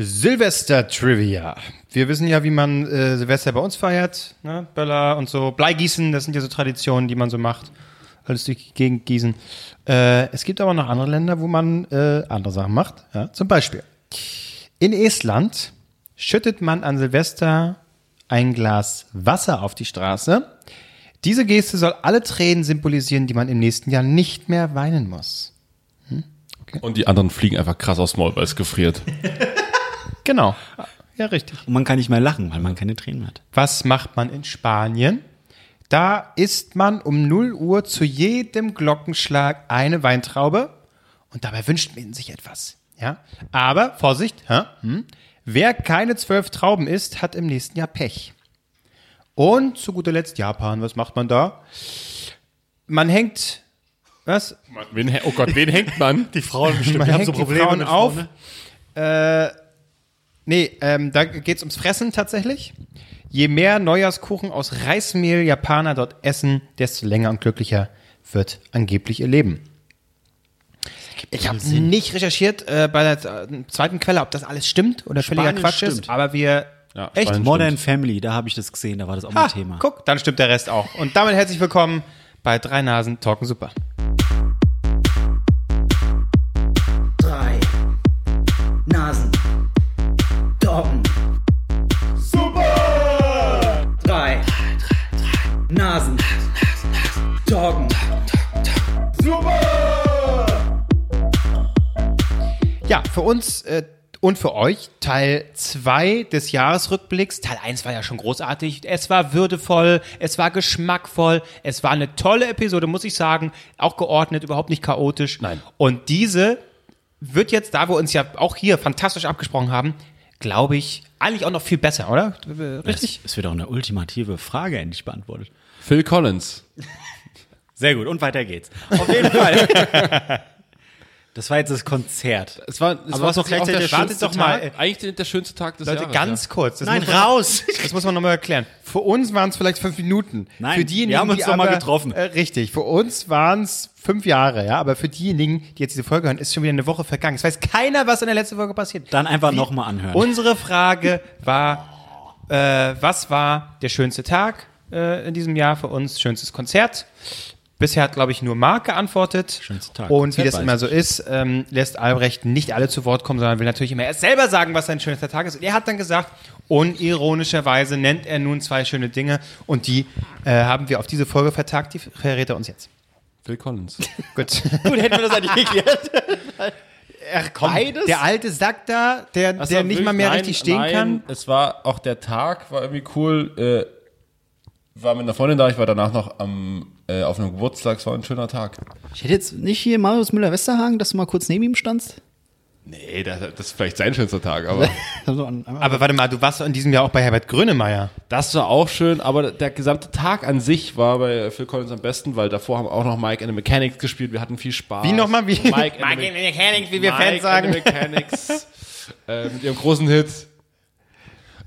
Silvester-Trivia. Wir wissen ja, wie man äh, Silvester bei uns feiert. Ne? Böller und so. Bleigießen, das sind ja so Traditionen, die man so macht. Alles durch die Gegend gießen. Äh, es gibt aber noch andere Länder, wo man äh, andere Sachen macht. Ja? Zum Beispiel. In Estland schüttet man an Silvester ein Glas Wasser auf die Straße. Diese Geste soll alle Tränen symbolisieren, die man im nächsten Jahr nicht mehr weinen muss. Und die anderen fliegen einfach krass aufs Maul, weil es gefriert. Genau. Ja, richtig. Und man kann nicht mehr lachen, weil man keine Tränen hat. Was macht man in Spanien? Da isst man um 0 Uhr zu jedem Glockenschlag eine Weintraube und dabei wünscht man sich etwas. Ja? Aber, Vorsicht, hä? Hm? wer keine zwölf Trauben isst, hat im nächsten Jahr Pech. Und zu guter Letzt Japan, was macht man da? Man hängt, was? Wen, oh Gott, wen hängt man? Die Frauen bestimmt, Man hängt die Frauen auf. Äh, nee, ähm, da geht's ums Fressen tatsächlich. Je mehr Neujahrskuchen aus Reismehl Japaner dort essen, desto länger und glücklicher wird angeblich ihr Leben. Ich habe nicht recherchiert äh, bei der äh, zweiten Quelle, ob das alles stimmt oder völliger Quatsch ist, stimmt. aber wir Ja, echt Spanien Modern stimmt. Family, da habe ich das gesehen, da war das auch Ha, ein Thema. guck, dann stimmt der Rest auch. Und damit herzlich willkommen bei Drei Nasen Talken Super. Doggen. Ja, für uns äh, und für euch Teil 2 des Jahresrückblicks. Teil 1 war ja schon großartig. Es war würdevoll, es war geschmackvoll, es war eine tolle Episode, muss ich sagen. Auch geordnet, überhaupt nicht chaotisch. Nein. Und diese wird jetzt, da wir uns ja auch hier fantastisch abgesprochen haben, glaube ich, eigentlich auch noch viel besser, oder? Äh, Richtig? Es wird auch eine ultimative Frage endlich beantwortet. Phil Collins. Sehr gut, und weiter geht's. Auf jeden Fall. Das war jetzt das Konzert. Es war, es Aber war tatsächlich gleichzeitig wartet schönste doch mal, Tag, eigentlich der, der schönste Tag des Leute, Jahres. ganz ja. kurz. Das Nein, muss man, raus! Das muss man nochmal erklären. Für uns waren es vielleicht fünf Minuten. Nein, für diejenigen, wir haben uns die doch mal aber, getroffen. Äh, richtig. Für uns waren es fünf Jahre, ja. Aber für diejenigen, die jetzt diese Folge hören, ist schon wieder eine Woche vergangen. Es weiß keiner, was in der letzten Folge passiert. Dann einfach nochmal anhören. Unsere Frage war, äh, was war der schönste Tag äh, in diesem Jahr für uns? Schönstes Konzert? Bisher hat, glaube ich, nur Marc geantwortet. Schönster Tag. Und wie das immer so ist, ähm, lässt Albrecht nicht alle zu Wort kommen, sondern will natürlich immer erst selber sagen, was sein schönster Tag ist. Und er hat dann gesagt, unironischerweise nennt er nun zwei schöne Dinge. Und die äh, haben wir auf diese Folge vertagt. Die verrät er uns jetzt. Phil Collins. Gut. Gut, hätten wir das eigentlich geklärt. Ach, komm, Beides? Der alte Sack da, der, Das der nicht mal mehr nein, richtig stehen nein, kann. Es war auch der Tag, war irgendwie cool. Äh, war mit einer Freundin da, ich war danach noch am, äh, auf einem Geburtstag, es war ein schöner Tag. Ich hätte jetzt nicht hier Marius Müller-Westerhagen, dass du mal kurz neben ihm standst. Nee, das, das ist vielleicht sein schönster Tag, aber Also Aber warte mal, du warst in diesem Jahr auch bei Herbert Grönemeyer. das war auch schön. Aber der gesamte Tag an sich war bei Phil Collins am besten, weil davor haben auch noch Mike and the Mechanics gespielt. Wir hatten viel Spaß. Wie nochmal? Wie? Mike and the, Mechanics, wie wir Mike Fans sagen. and the Mechanics äh, mit ihrem großen Hit.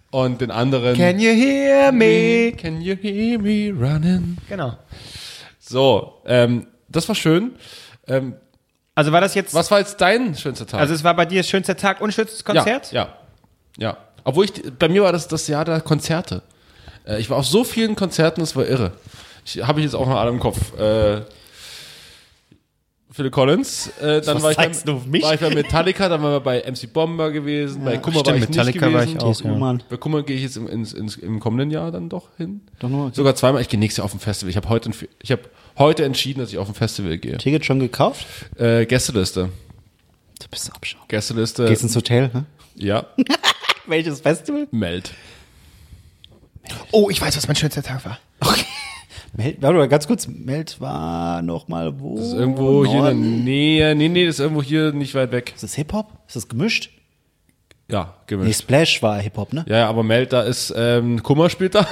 Und den anderen. Can you hear me? Can you hear me running? Genau. So, ähm, das war schön. Ähm, Also war das jetzt, was war jetzt dein schönster Tag? also es war bei dir schönster Tag und schönstes Konzert? Ja, ja, ja. Obwohl ich, bei mir war das das Jahr der Konzerte. Äh, ich war auf so vielen Konzerten, das war irre. Ich habe ich jetzt auch noch alle im Kopf. Äh, Phil Collins, äh, dann Was war ich, zeigst bei, du auf mich? war ich bei Metallica, dann war ich bei MC Bomber gewesen, bei Kummer war stimmt, ich Metallica nicht war gewesen. ich auch, Mann. Bei Kummer gehe ich jetzt im, ins, ins, im kommenden Jahr dann doch hin. Doch nur, okay. Sogar zweimal. Ich gehe nächstes Jahr auf ein Festival. Ich habe heute, ein ich habe heute entschieden, dass ich auf ein Festival gehe. Ticket schon gekauft? Äh, Gästeliste. Du bist Abschau. Gästeliste. Gehst ins Hotel, ne? ja. Welches Festival? Meld. Oh, ich weiß, was mein schönster Tag war. Meld, warte mal, ganz kurz. Meld war noch mal wo? Das ist irgendwo hier in der Norden? Nähe. Nee, nee, das ist irgendwo hier nicht weit weg. Ist das Hip-Hop? Ist das gemischt? Ja, Nee, gemischt. Splash war Hip-Hop, ne? Ja, ja, aber Meld, da ist ähm, Kummer spielt da.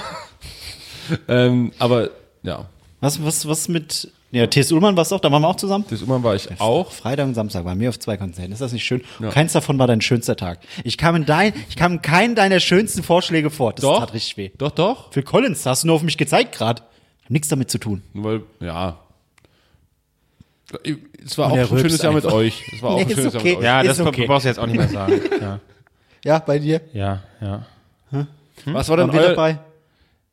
ähm, aber ja, Was, was, was mit. Ja, T.S. Ullmann warst du auch, da waren wir auch zusammen. das Ullmann war ich auch. Freitag und Samstag waren wir auf zwei Konzerten. Ist das nicht schön? Und keins davon war dein schönster Tag. Ich kam in dein, ich kam in keinen deiner schönsten Vorschläge vor. Das Doch. tat richtig weh. Doch, doch. Phil Collins, hast du nur auf mich gezeigt gerade. Hab nichts damit zu tun. Nur Weil, ja. Es war auch ein schönes Jahr mit euch. Es war auch Nee, ein schönes okay. Jahr mit euch. Ja, das okay. brauchst du jetzt auch nicht mehr sagen. Ja. Ja, bei dir? Ja, ja. Was war denn euer, dabei?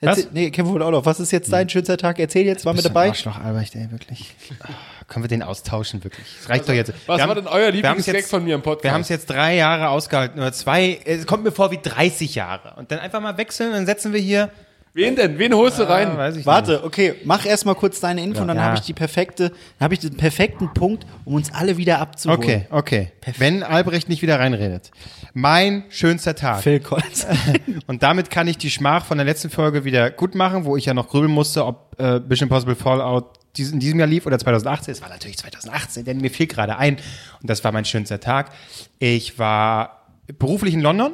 Erzähl, Was? Nee, Kevin wohl auch noch. Was ist jetzt dein schönster Tag? Erzähl jetzt, waren wir Bist du ein dabei? Arschloch, Albrecht, ey, wirklich. Ah, Können wir den austauschen, wirklich? Das reicht doch jetzt. was Wir war haben- denn euer Lieblingsgag von mir im Podcast? Wir haben es jetzt drei Jahre ausgehalten, oder zwei, es kommt mir vor wie 30 Jahre. Und dann einfach mal wechseln, dann setzen wir hier. Wen denn? Wen holst du Ah, rein? weiß ich nicht. Warte, okay, mach erstmal kurz deine Info und dann Ja. habe ich die perfekte, dann habe ich den perfekten Punkt, um uns alle wieder abzuholen. Okay, okay. Wenn Albrecht nicht wieder reinredet. Mein schönster Tag. Phil Collins. Und damit kann ich die Schmach von der letzten Folge wieder gut machen, wo ich ja noch grübeln musste, ob äh, Mission Impossible Fallout dies, in diesem Jahr lief oder 2018. Es war natürlich 2018, denn mir fiel gerade ein. Und das war mein schönster Tag. Ich war beruflich in London.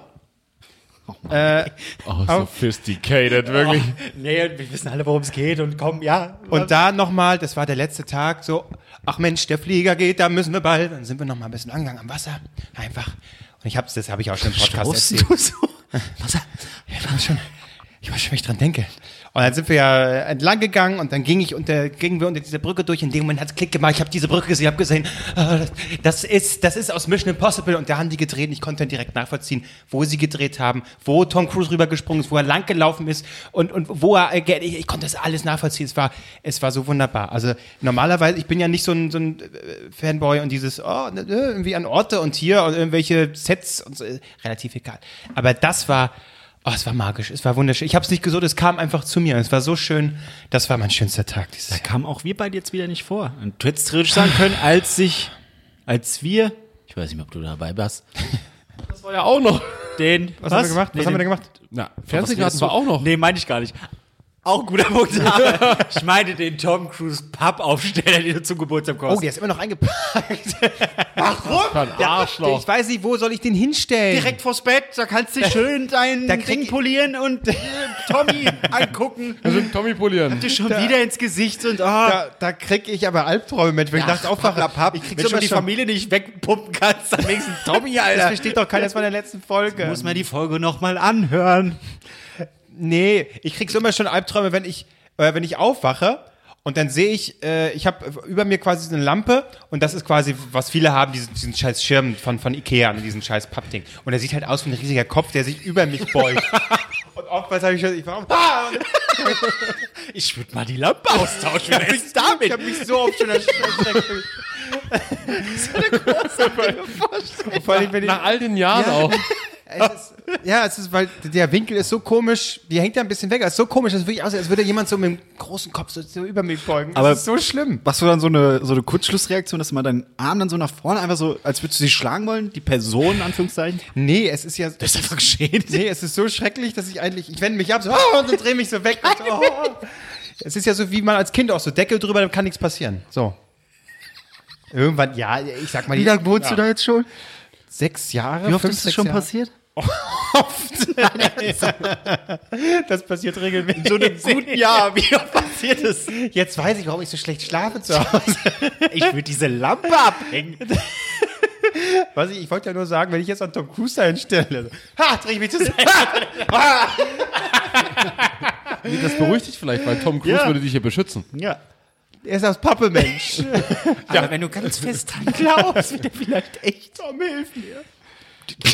Äh, Oh, sophisticated, wirklich. nee, wir wissen alle, worum es geht und komm, ja. Und da nochmal, das war der letzte Tag, so, ach Mensch, der Flieger geht, da müssen wir bald. Dann sind wir nochmal ein bisschen angegangen am Wasser. Einfach. Und ich hab's, das habe ich auch schon im Podcast Wusstest erzählt. du so? Was? Ich war schon, ich war schon, wenn ich dran denke. Und dann sind wir ja entlang gegangen und dann ging ich unter, gingen wir unter dieser Brücke durch. In dem Moment hat's Klick gemacht. Ich habe diese Brücke gesehen, habe gesehen, ah, das- ist, das ist aus Mission Impossible. Und da haben die gedreht. Und ich konnte dann direkt nachvollziehen, wo sie gedreht haben, wo Tom Cruise rübergesprungen ist, wo er lang gelaufen ist und, und wo er, äh, ich, ich konnte das alles nachvollziehen. Es war, es war so wunderbar. Also normalerweise, ich bin ja nicht so ein, so ein äh, Fanboy und dieses, oh, ne, ne, irgendwie an Orte und hier und irgendwelche Sets und so, äh, relativ egal. Aber das war, oh, es war magisch, es war wunderschön. Ich habe es nicht gesucht, es kam einfach zu mir. Es war so schön. Das war mein schönster Tag dieses Da Jahr. kamen auch wir beide jetzt wieder nicht vor. Und du hättest theoretisch sagen können, als sich, als wir, ich weiß nicht mehr, ob du dabei warst, Das war ja auch noch. den, Was, haben wir gemacht? Was haben wir den- denn gemacht? Na, Fernsehgarten war auch noch. Nee, meine ich gar nicht. Auch ein guter Punkt. Aber ich meine den Tom Cruise Pappaufsteller, den du zum Geburtstag Oh, kaufst. der ist immer noch eingepackt. Für ein Arschloch. Ich weiß nicht, wo soll ich den hinstellen? direkt vors Bett, da kannst du schön dein da Ding polieren und äh, Tommy angucken. Also Tommy polieren. Dir schon wieder ins Gesicht und ah, Da, da krieg ich aber Albträume mit, wenn ich nachts aufwache. Papp, Ich krieg wenn schon die schon- Familie nicht wegpumpen kannst, dann wenigstens Tommy, Das Alter. versteht doch keiner, das war in der letzten Folge. Muss man die Folge nochmal anhören. Nee, ich krieg so immer schon Albträume, wenn ich, äh, wenn ich aufwache und dann sehe ich, äh, ich habe über mir quasi so eine Lampe und das ist quasi, was viele haben, diesen, diesen scheiß Schirm von, von Ikea, ne, diesen scheiß Pappding. Und der sieht halt aus wie ein riesiger Kopf, der sich über mich beugt. und oftmals habe ich schon, ich war, ah, Ich würde mal die Lampe austauschen. Wer ist ich damit? habe mich so oft schon erschreckt. Vor allem, wenn ich, Nach all den Jahren auch. es ist, ja, es ist, weil der Winkel ist so komisch, die hängt ja ein bisschen weg. Es ist so komisch, dass es wirklich aussieht, als würde jemand so mit dem großen Kopf so, so über mich beugen. Das Aber- ist so schlimm. Machst du dann so eine, so eine Kurzschlussreaktion, dass du mal deinen Arm dann so nach vorne einfach so, als würdest du sie schlagen wollen? Die Person, in Anführungszeichen? Nee, es ist ja. Das ist einfach geschehen. Nee, es ist so schrecklich, dass ich eigentlich, ich wende mich ab so, oh, und dann drehe mich so weg. Und so, oh. Es ist ja so, wie man als Kind auch so Deckel drüber, dann kann nichts passieren. So. Irgendwann, ja, ich sag mal. Wie lange wohnst ja. du da jetzt schon? Sechs Jahre? Wie oft fünf, ist das schon Jahre? passiert? Das passiert regelmäßig. So einem guten Jahr, wie oft passiert es? Jetzt weiß ich, warum ich so schlecht schlafe zu Hause. Ich würde diese Lampe abhängen. Was ich, ich wollte ja nur sagen, wenn ich jetzt an Tom Cruise da hinstelle, ha, dreh ich mich. Nee, das beruhigt dich vielleicht, weil Tom Cruise Ja. würde dich hier beschützen. Ja. Er ist aus Pappe, Mensch. Aber wenn du ganz fest dran glaubst, wird er vielleicht echt. Tom, hilf mir.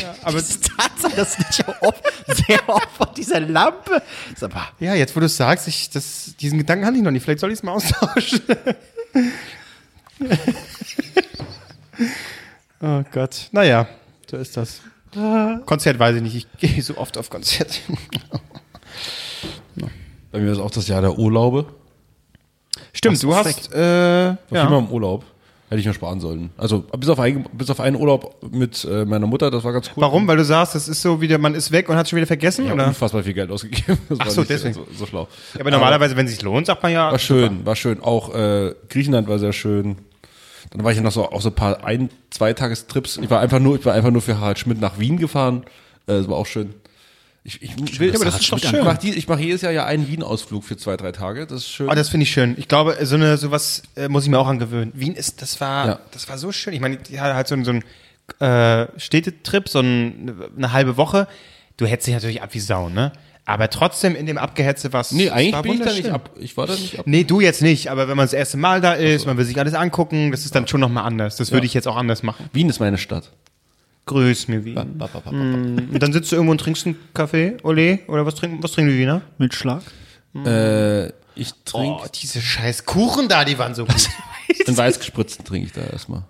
Ja, aber Aber die Tatsache, dass auch oft, sehr oft von dieser Lampe. Aber ja, jetzt wo du es sagst, ich, das, diesen Gedanken hatte ich noch nicht. Vielleicht soll ich es mal austauschen. oh Gott. Naja, so ist das. Konzert weiß ich nicht. Ich gehe so oft auf Konzerte. Bei mir ist auch das Jahr der Urlaube. Stimmt, du hast. Äh, Ich war immer im Urlaub. Hätte ich mir sparen sollen. Also bis auf, ein, bis auf einen Urlaub mit äh, meiner Mutter, das war ganz cool. Warum? Weil du sagst, das ist so wieder, man ist weg und hat schon wieder vergessen? Ich habe oder? unfassbar viel Geld ausgegeben. Das Ach so, äh, deswegen. So, so schlau. Ja, aber normalerweise, wenn es sich lohnt, sagt man ja. War schön, war schön. Auch äh, Griechenland war sehr schön. Dann war ich ja noch so auch so ein paar ein, zwei Tagestrips. Ich war einfach nur, ich war einfach nur für Harald Schmidt nach Wien gefahren. Äh, das war auch schön. Ich, ich will, aber das ist doch schön. Ich mache mach jedes Jahr ja einen Wien-Ausflug für zwei, drei Tage. Das ist schön. Oh, das finde ich schön. Ich glaube, so eine sowas äh, muss ich mir auch angewöhnen. Wien ist, das war, Ja. das war so schön. Ich meine, die hatte halt so, ein- so ein äh, Städtetrip, so ein, eine halbe Woche. Du hättest dich natürlich ab wie Sau, ne? Aber trotzdem in dem Abgehetze was. nee, eigentlich war bin ich da nicht ab. Ich war da nicht ab. Nee, du jetzt nicht, aber wenn man das erste Mal da ist, man will sich alles angucken, das ist dann schon nochmal anders. Das würde ich jetzt auch anders machen. Wien ist meine Stadt. Grüß mir Wien. Mm, Und dann sitzt du irgendwo und trinkst einen Kaffee, Ole, oder was trinken, was trinken die Wiener? Mit Schlag? Äh, ich trinke Oh, diese scheiß Kuchen da, die waren so gut. den weißgespritzten trinke ich da erstmal.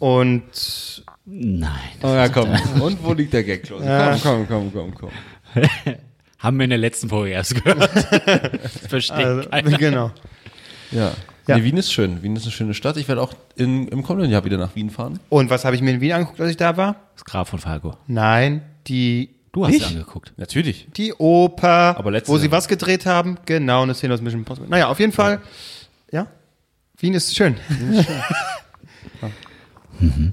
Und Nein. Oh ja, komm. Und wo liegt der Gag, Klose? Komm, komm, komm, komm, komm. Haben wir in der letzten Folge erst gehört. Verstehe also, genau. Ja. Ja. Nee, Wien ist schön. Wien ist eine schöne Stadt. Ich werde auch in, im kommenden Jahr wieder nach Wien fahren. Und was habe ich mir in Wien angeguckt, als ich da war? Das Graf von Falco. Nein, die Du hast sie angeguckt. Natürlich. Die Oper, Aber wo sie Jahr. was gedreht haben. Genau, eine Szene aus Mission Impossible. Naja, auf jeden Fall. Ja, Wien ist schön.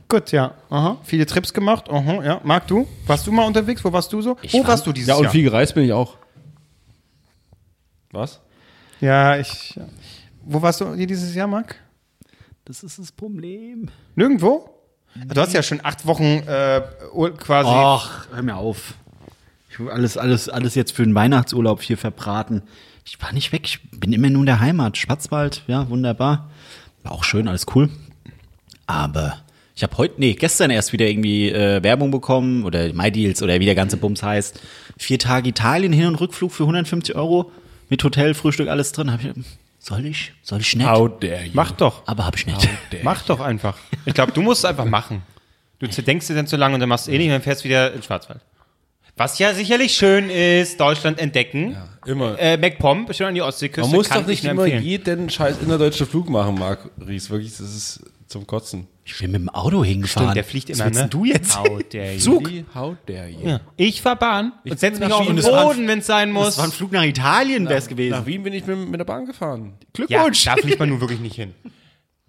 Gut, ja. Aha. Viele Trips gemacht. Aha, ja. Marc, du? Warst du mal unterwegs? Wo warst du so? Wo war- warst du dieses Ja, und Jahr? viel gereist bin ich auch. Was? Ja, ich. Ja. Wo warst du dieses Jahr, Marc? Das ist das Problem. Nirgendwo? Du hast ja schon acht Wochen äh, quasi. Ach, hör mir auf. Ich will alles, alles, alles jetzt für den Weihnachtsurlaub hier verbraten. Ich war nicht weg, ich bin immer nur in der Heimat. Schwarzwald, ja, wunderbar. War auch schön, alles cool. Aber ich habe heute, nee, gestern erst wieder irgendwie äh, Werbung bekommen oder MyDeals oder wie der ganze Bums heißt. Vier Tage Italien, Hin- und Rückflug für 150 Euro mit Hotel, Frühstück, alles drin. Hab ich, soll ich? Soll ich nicht? dare you? Mach doch. Aber hab ich nicht. Mach doch einfach. Ich glaube, du musst es einfach machen. Du denkst dir dann zu lange und dann machst du eh nicht und dann fährst wieder in Schwarzwald. Was ja sicherlich schön ist, Deutschland entdecken. Immer. Äh, MacPom, bestimmt an die Ostseeküste. Man muss kann doch nicht immer empfehlen. jeden scheiß innerdeutschen Flug machen, Marc Ries. Wirklich, das ist zum Kotzen. Ich bin mit dem Auto hingefahren. Stimmt, der fliegt Was immer, willst ne? du jetzt? How dare you. Zug. How dare you? Ja. Ich fahr Bahn und setz mich auf den Boden, wenn es sein muss. Das war ein Flug nach Italien, wäre es gewesen. Nach Wien bin ich mit, mit der Bahn gefahren. ja, Glückwunsch. da fliegt man nun wirklich nicht hin.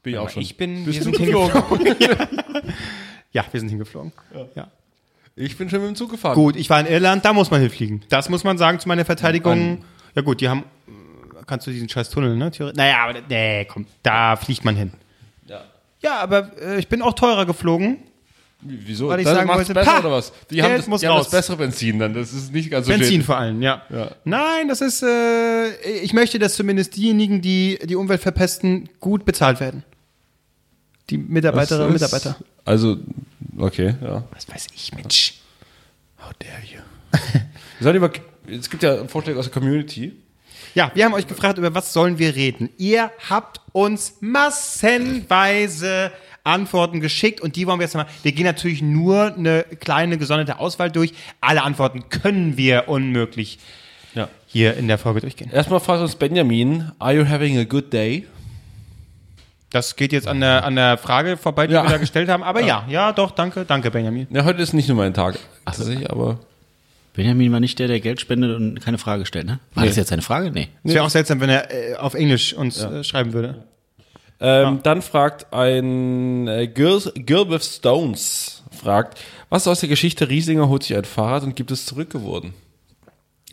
Bin ich auch schon. Ich bin, Bist wir du sind geflogen? hingeflogen. ja, wir sind hingeflogen. Ja. Ich bin schon mit dem Zug gefahren. Gut, ich war in Irland, da muss man hinfliegen. Das muss man sagen zu meiner Verteidigung. Ja gut, die haben, kannst du diesen scheiß Tunnel, ne? Naja, aber nee, komm, da fliegt man hin. Ja. Aber äh, ich bin auch teurer geflogen. Wieso? Weil ich das sagen wollte, besser pa, oder was? Die Geld haben, das, muss die haben raus. das bessere Benzin dann. Das ist nicht ganz so Benzin schädlich. vor allem, ja. Ja. Nein, das ist, äh, ich möchte, dass zumindest diejenigen, die die Umwelt verpesten, gut bezahlt werden. Die Mitarbeiterinnen und Mitarbeiter. Also, okay, ja. Was weiß ich, Mensch. How dare you? Sollen über, es gibt ja Vorschläge aus der Community. Ja, wir haben euch gefragt, über was sollen wir reden. Ihr habt uns massenweise Antworten geschickt und die wollen wir jetzt mal. Wir gehen natürlich nur eine kleine gesonderte Auswahl durch. Alle Antworten können wir unmöglich Ja. hier in der Folge durchgehen. Erstmal fragt uns Benjamin, are you having a good day? Das geht jetzt an der, an der Frage vorbei, die Ja. wir da gestellt haben. Aber ja. ja, doch, danke, danke, Benjamin. Ja, heute ist nicht nur mein Tag. Tatsächlich, aber Benjamin war nicht der, der Geld spendet und keine Frage stellt, ne? War das jetzt eine Frage? Nee. Es wäre auch seltsam, wenn er äh, auf Englisch uns äh, schreiben würde. Ähm, Dann fragt ein äh, Girl, Girl with Stones, fragt, was aus der Geschichte Riesinger holt sich ein Fahrrad und gibt es zurückgeworden?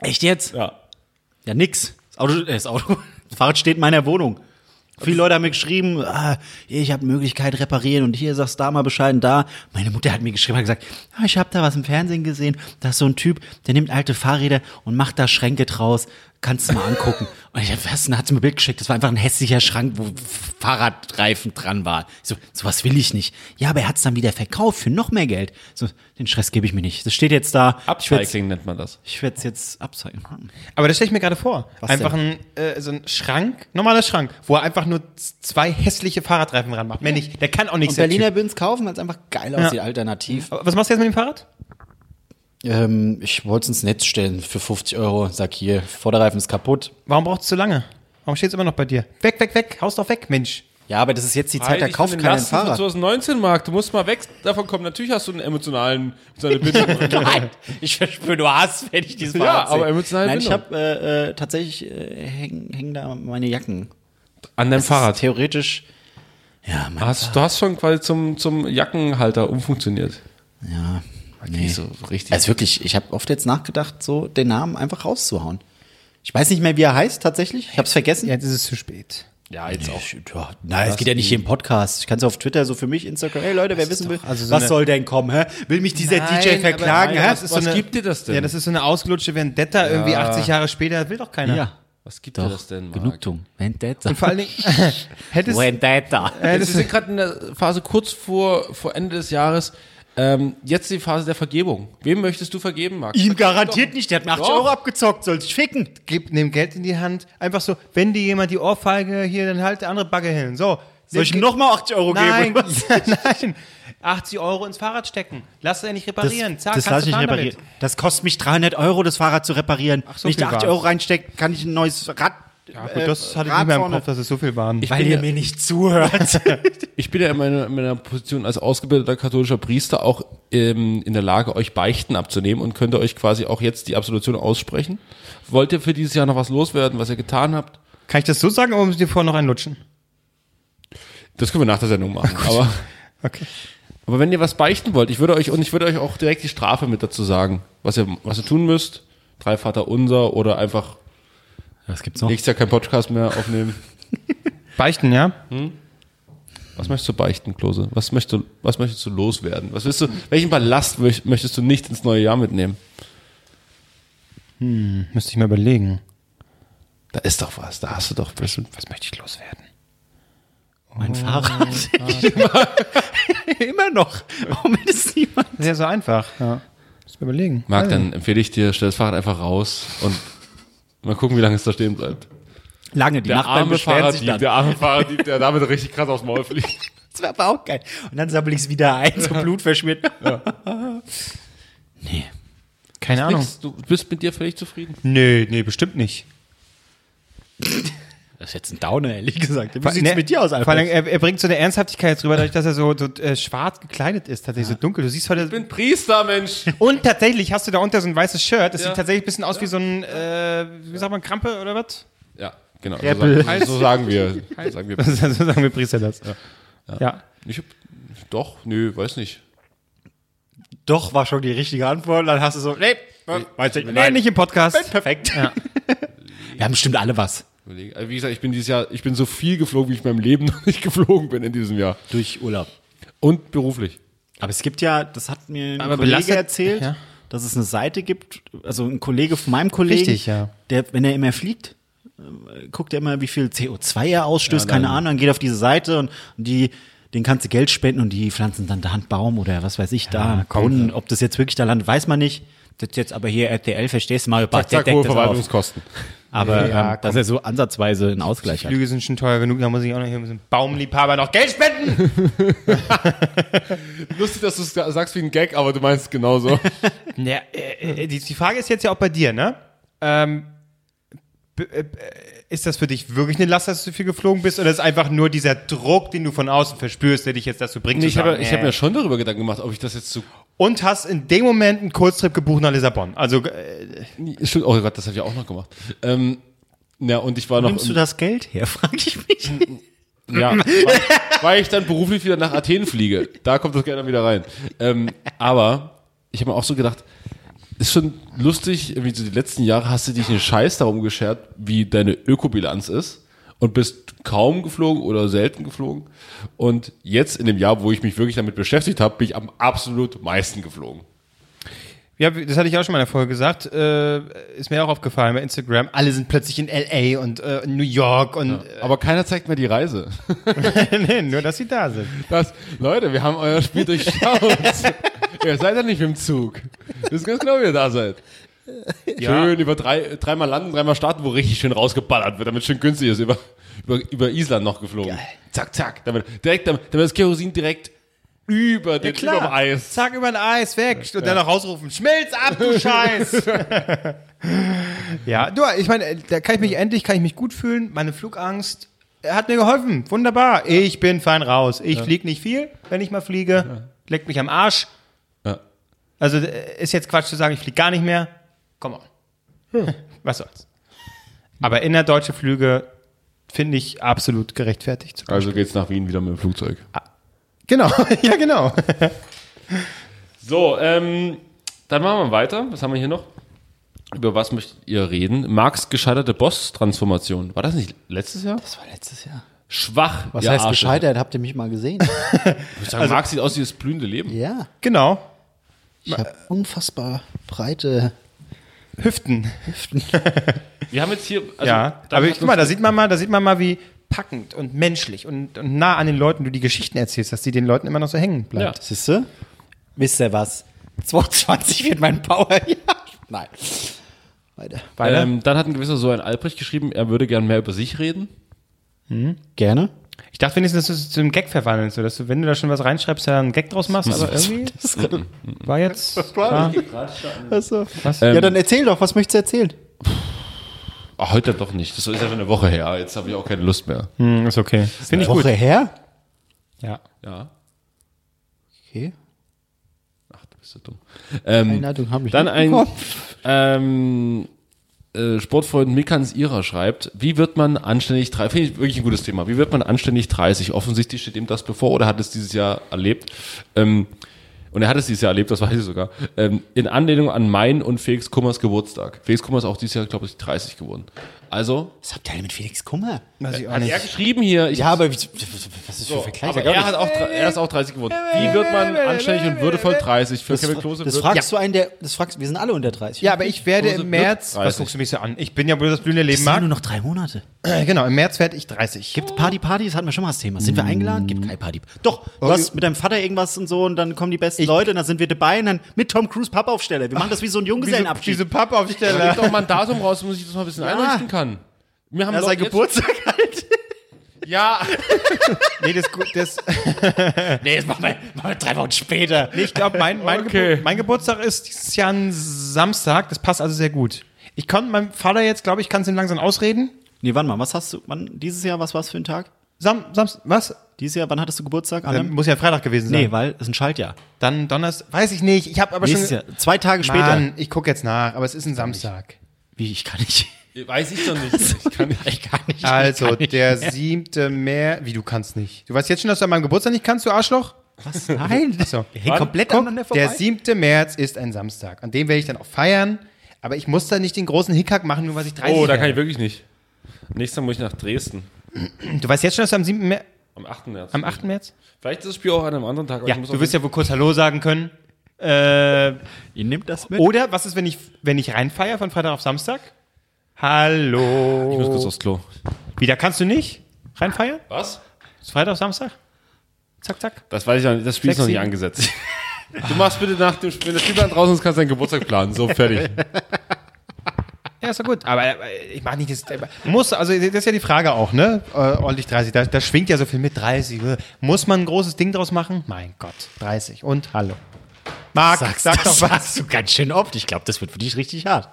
Echt jetzt? Ja. Ja, nix. Das Auto, äh, das Auto, das Fahrrad steht in meiner Wohnung. Viele Leute haben mir geschrieben, ah, ich habe Möglichkeit reparieren und hier sagst da mal Bescheid und da. Meine Mutter hat mir geschrieben, hat gesagt, ah, ich habe da was im Fernsehen gesehen, da ist so ein Typ, der nimmt alte Fahrräder und macht da Schränke draus. Kannst du mal angucken. Und ich hab, was, dann hat sie mir ein Bild geschickt. Das war einfach ein hässlicher Schrank, wo Fahrradreifen dran war. Ich so, sowas will ich nicht. Ja, aber er hat es dann wieder verkauft für noch mehr Geld. So, den Stress gebe ich mir nicht. Das steht jetzt da. Upcycling nennt man das. Ich werde es jetzt upcyclen. Aber das stelle ich mir gerade vor. Was einfach ein, äh, so ein Schrank, normaler Schrank, wo er einfach nur zwei hässliche Fahrradreifen dran macht. Mehr nicht. Der kann auch nichts. Und Berliner würden es kaufen, weil es einfach geil Ja. aussieht, alternativ. Aber Was machst du jetzt mit dem Fahrrad? Ähm, ich wollte es ins Netz stellen für 50 Euro. Sag hier, Vorderreifen ist kaputt. Warum braucht es so lange? Warum steht es immer noch bei dir? Weg, weg, weg. Haust doch weg, Mensch. Ja, aber das ist jetzt die Zeit, da kauft keiner ein Fahrrad. 2019, Marc. Du musst mal weg davon kommen. Natürlich hast du einen emotionalen, so eine Bindung. Nein, ich verspüre nur Hass, wenn ich dieses Ja, Fahrrad sehe. aber emotionale Nein, ich Bindung. habe äh, äh, tatsächlich äh, hängen häng da meine Jacken. An deinem Das ist Fahrrad. Theoretisch. Ja, mein, Hast, du hast schon quasi zum, zum Jackenhalter umfunktioniert. ja. Nee. So richtig. Also wirklich, ich habe oft jetzt nachgedacht, so den Namen einfach rauszuhauen. Ich weiß nicht mehr, wie er heißt tatsächlich. Ich habe es vergessen. Jetzt ist es zu spät. ja, jetzt auch. Ja, nein, es geht ja nicht hier im Podcast. Ich kann es auf Twitter, so für mich, Instagram. Hey Leute, wer wissen will, also so was eine- soll denn kommen? Hä? Will mich dieser DJ verklagen? nein, hä? was- was gibt dir das denn? Ja, das ist so eine ausgelutschte Vendetta, irgendwie 80 Jahre später, will doch keiner. ja, Was gibt dir doch. das denn, Marc? Genugtuung. Vendetta. Und vor allen Dingen, hättest Vendetta. äh, Wir das, sind gerade in der Phase kurz vor, vor Ende des Jahres. Ähm, jetzt die Phase der Vergebung. Wem möchtest du vergeben, Max? Ihm garantiert nicht, der hat mir 80 Doch. Euro abgezockt, soll sich ficken. Gib, nimm Geld in die Hand. Einfach so, wenn dir jemand die Ohrfeige hier, dann halt der andere Backe hin. So. Soll ich ihm nochmal 80 Euro Nein, geben? nein. 80 Euro ins Fahrrad stecken. Lass es ja nicht reparieren. Zack, das kannst lass du ich nicht reparieren. Das kostet mich 300 Euro, das Fahrrad zu reparieren. so Wenn ich da viel 80 war's. Euro reinstecke, kann ich ein neues Rad. Ja, gut, das hatte ich nicht mehr im Kopf, dass es so viel waren. Weil bin ihr ja- mir nicht zuhört. Ich bin ja in meiner, in meiner Position als ausgebildeter katholischer Priester auch ähm, in der Lage, euch Beichten abzunehmen und könnte euch quasi auch jetzt die Absolution aussprechen. Wollt ihr für dieses Jahr noch was loswerden, was ihr getan habt? Kann ich das so sagen oder muss ich dir vorher noch einen lutschen? Das können wir nach der Sendung machen. Aber, Okay. aber wenn ihr was beichten wollt, ich würde euch und ich würde euch auch direkt die Strafe mit dazu sagen, was ihr, was ihr tun müsst. Drei Vater unser oder einfach Was gibt's noch? nächstes Jahr kein Podcast mehr aufnehmen. Beichten, ja? Was möchtest du beichten, Klose? Was möchtest du, was möchtest du loswerden? Was willst du, welchen Ballast möcht- möchtest du nicht ins neue Jahr mitnehmen? Müsste ich mal überlegen. Da ist doch was, da hast du doch bestimmt. Was möchte ich loswerden? Mein Fahrrad. Immer noch. Warum will das niemand? Sehr so einfach, ja. Muss mal überlegen. Marc, dann empfehle ich dir, stell das Fahrrad einfach raus und mal gucken, wie lange es da stehen bleibt. Lange, die Der Nachbarn arme beschweren sich dann. der arme Fahrraddieb, der damit richtig krass aufs Maul fliegt. Das wäre aber auch geil. Und dann sammle ich es wieder ein, so Blut verschmiert. nee. Keine Ahnung. Nix, du bist mit dir völlig zufrieden. Nee, nee, bestimmt nicht. Das ist jetzt ein Downer, ehrlich gesagt. Wie Vor- sieht's ne, mit dir aus, Vor allem, er, er bringt so eine Ernsthaftigkeit jetzt rüber, dadurch, dass er so, so äh, schwarz gekleidet ist, tatsächlich so dunkel. Du siehst heute. Ich bin Priester, Mensch. und tatsächlich hast du da unter so ein weißes Shirt. Das Ja. sieht tatsächlich ein bisschen aus wie so ein, äh, wie sagt man, Krampe oder was? Ja, genau. So, sagen- so sagen wir. So sagen wir. so sagen wir Priester das. Ja. ja. Ich hab, doch, nö, weiß nicht. Doch, war schon die richtige Antwort. Dann hast du so, nee, weiß ich Nee, nicht im Podcast. Perfekt. Ja. Wir haben bestimmt alle was. Überlegen. Also wie gesagt, ich bin dieses Jahr, ich bin so viel geflogen, wie ich in meinem Leben noch nicht geflogen bin in diesem Jahr. Durch Urlaub. Und beruflich. Aber es gibt ja, das hat mir ein Aber Kollege belastet- erzählt, ja. dass es eine Seite gibt, also ein Kollege von meinem Kollegen, Richtig, ja. der, wenn er immer fliegt, äh, guckt er immer, wie viel CO2 er ausstößt, Ja, keine Ahnung, dann geht er auf diese Seite und, und die, den kannst du Geld spenden und die pflanzen dann da einen Baum oder was weiß ich, da, Brunnen, ob das jetzt wirklich da landet, weiß man nicht. Das jetzt aber hier RTL, verstehst du mal, Zack, zack, hohe. Verwaltungskosten. Aber Ja, ähm, dass er so ansatzweise einen Ausgleich hat. Flüge sind schon teuer genug, da muss ich auch noch hier mit so einem Baumliebhaber noch Geld spenden. Lustig, dass du es sagst wie ein Gag, aber du meinst genauso. Ja, äh, äh, die, die Frage ist jetzt ja auch bei dir, ne? Ähm, äh, äh, ist das für dich wirklich eine Last, dass du so viel geflogen bist, oder ist es einfach nur dieser Druck, den du von außen verspürst, der dich jetzt dazu bringt? Nee, zu ich habe sagen, ich hab äh, mir schon darüber Gedanken gemacht, ob ich das jetzt so. Und hast in dem Moment einen Kurztrip gebucht nach Lissabon. Also äh, Stimmt, oh Gott, das habe ich auch noch gemacht. Ähm, ja, und ich war noch. Nimmst du das Geld her, frage ich mich. Ja, weil, weil ich dann beruflich wieder nach Athen fliege. Da kommt das Geld dann wieder rein. Ähm, aber ich habe mir auch so gedacht, ist schon lustig, irgendwie so die letzten Jahre hast du dich einen Scheiß darum geschert, wie deine Ökobilanz ist und bist kaum geflogen oder selten geflogen. Und jetzt in dem Jahr, wo ich mich wirklich damit beschäftigt habe, bin ich am absolut meisten geflogen. Ja, das hatte ich auch schon mal in der Folge gesagt. Äh, ist mir auch aufgefallen bei Instagram. Alle sind plötzlich in L.A. und äh, in New York und Aber keiner zeigt mir die Reise. äh, nee, nur, dass sie da sind. Das, Leute, wir haben euer Spiel durchschaut. ihr seid ja nicht mit dem Zug. Das ist ganz genau, wie ihr da seid. Schön über drei, dreimal landen, dreimal starten, wo richtig schön rausgeballert wird, damit es schön günstig ist. Über, über, über Island noch geflogen. Zack, zack. Damit, direkt, damit, damit das Kerosin direkt über den, über Eis. Zack, über ein Eis, weg. Und dann noch rausrufen, schmilz ab, du Scheiß. ja, du, ich meine, da kann ich mich endlich, kann ich mich gut fühlen. Meine Flugangst äh, hat mir geholfen. Wunderbar. Ich bin fein raus. Ich flieg nicht viel, wenn ich mal fliege. Leckt mich am Arsch. Ja. Also äh, ist jetzt Quatsch zu sagen, ich fliege gar nicht mehr. Komm on. Was soll's. Aber innerdeutsche Flüge finde ich absolut gerechtfertigt. Also geht's nach Wien wieder mit dem Flugzeug. Genau, ja genau. So, ähm, dann machen wir weiter. Was haben wir hier noch? Über was möchtet ihr reden? Marx gescheiterte Boss-Transformation. War das nicht letztes Jahr? Das war letztes Jahr. Schwach. Was ihr heißt Arsche. gescheitert? Habt ihr mich mal gesehen? Ich sagen, Marx sieht aus wie das blühende Leben. ja. Genau. Ich habe unfassbar breite Hüften. Wir haben jetzt hier. Also, ja, da aber guck mal, da sieht man mal, da sieht man mal, wie packend und menschlich und, und nah an den Leuten du die Geschichten erzählst, dass die den Leuten immer noch so hängen bleibt. Siehst du? wisst ihr was? 22 wird mein Power. Ja. Nein. Weiter. Weiter? Ähm, dann hat ein gewisser so ein Albrecht geschrieben, er würde gern mehr über sich reden. Gerne. Ich dachte wenigstens, dass du es zu einem Gag verwandelst, dass du, wenn du da schon was reinschreibst, da einen Gag draus machst, aber irgendwie war jetzt. War, Also. was? ja, dann erzähl doch, was möchtest du erzählen? Ach, heute doch nicht. Das ist ja schon eine Woche her. Jetzt habe ich auch keine Lust mehr. Hm, ist okay. Finde ich gut. Woche her? Ja. Ja. Okay. Ach, du bist so dumm. Ähm, Einladung habe ich dann nicht ein ähm, äh, Sportfreund Mikans Ira schreibt, wie wird man anständig 30, finde ich wirklich ein gutes Thema, wie wird man anständig 30? Offensichtlich steht ihm das bevor oder hat es dieses Jahr erlebt. Ähm, und er hat es dieses Jahr erlebt, das weiß ich sogar. Ähm, in Anlehnung an mein und Felix Kummers Geburtstag. Felix Kummer ist auch dieses Jahr, glaube ich, 30 geworden. Also, Was habt ihr denn mit Felix Kummer? Weiß ich auch hat er nicht. geschrieben hier, ich Ja, aber was ist für ein Vergleich? aber er, hat auch, er ist auch 30 geworden. Wie wird man anständig und würdevoll 30? Für Kevin Klose das wird fragst du einen, der, das fragst, wir sind alle unter 30. Ja, aber ich werde Klose im März. 30. Was guckst du mich so an? Ich bin ja wohl das blühende Leben das sind mag. nur noch drei Monate. Äh, Genau, im März werde ich 30. Gibt Party, Party, das hatten wir schon mal das Thema. Sind wir eingeladen? Gibt keine Party. Doch, du hast mit deinem Vater irgendwas und so und dann kommen die besten Leute und dann sind wir dabei und dann mit Tom Cruise Pappaufsteller. Wir machen das wie so ein Junggesellenabschied. Diese Da Pappaufsteller. gibt doch mal ein Datum raus, wo sich das mal ein bisschen einrichten kann. Wir haben Ja, sein Geburtstag halt. Ja, nee, das, das, Nee, das machen wir, machen wir drei Wochen später. nee, ich glaube, mein, mein, Okay. Gebur mein Geburtstag ist dieses Jahr ein Samstag. Das passt also sehr gut. Ich konnte meinem Vater jetzt, glaube ich, kann es ihm langsam ausreden. Nee, warte mal, was hast du, wann, dieses Jahr, was war es für ein Tag? Sam, Samstag, was? Dieses Jahr, wann hattest du Geburtstag? Dann Adam? muss ja Freitag gewesen sein. Nee, weil es ist ein Schaltjahr. Dann Donnerstag, weiß ich nicht. Ich habe aber Nächstes schon. Jahr, zwei Tage später. Mann, ich gucke jetzt nach, aber es ist ein Samstag. Wie, ich kann nicht. Weiß ich doch nicht. Ich kann nicht. Ich kann nicht. Also, kann nicht der mehr. siebte März. Wie, du kannst nicht? Du weißt jetzt schon, dass du an meinem Geburtstag nicht kannst, du Arschloch? Was? Nein. So. Der hängt komplett Guck, aneinander vorbei. der siebte März ist ein Samstag. An dem werde ich dann auch feiern. Aber ich muss da nicht den großen Hickhack machen, nur was ich 30 Oh, da kann ich wirklich nicht. Nächstes Mal muss ich nach Dresden. Du weißt jetzt schon, dass du am 7. März, Am 8. März. am 8. März? Vielleicht ist das Spiel auch an einem anderen Tag. Ja, ich muss du wirst ja wohl kurz Hallo sagen können. Äh, Ihr nehmt das mit? oder was ist, wenn ich, wenn ich reinfeiere von Freitag auf Samstag? Hallo. Ich muss kurz aufs Klo. Wieder kannst du nicht reinfeiern? Was? Ist Freitag Samstag? Zack, zack. Das weiß ich noch nicht. Das Spiel ist noch nicht Sexy. angesetzt. Du machst bitte nach dem Spiel, wenn das Spielplan draußen ist, kannst du deinen Geburtstag planen. So, fertig. Ja, ist doch gut. Aber äh, ich mache nicht das. äh, Muss, also das ist ja die Frage auch, ne? Äh, ordentlich 30. Da, da schwingt ja so viel mit 30. äh. Muss man ein großes Ding draus machen? Mein Gott, 30. Und hallo. Marc, sag das doch was. sagst du ganz schön oft. Ich glaube, das wird für dich richtig hart.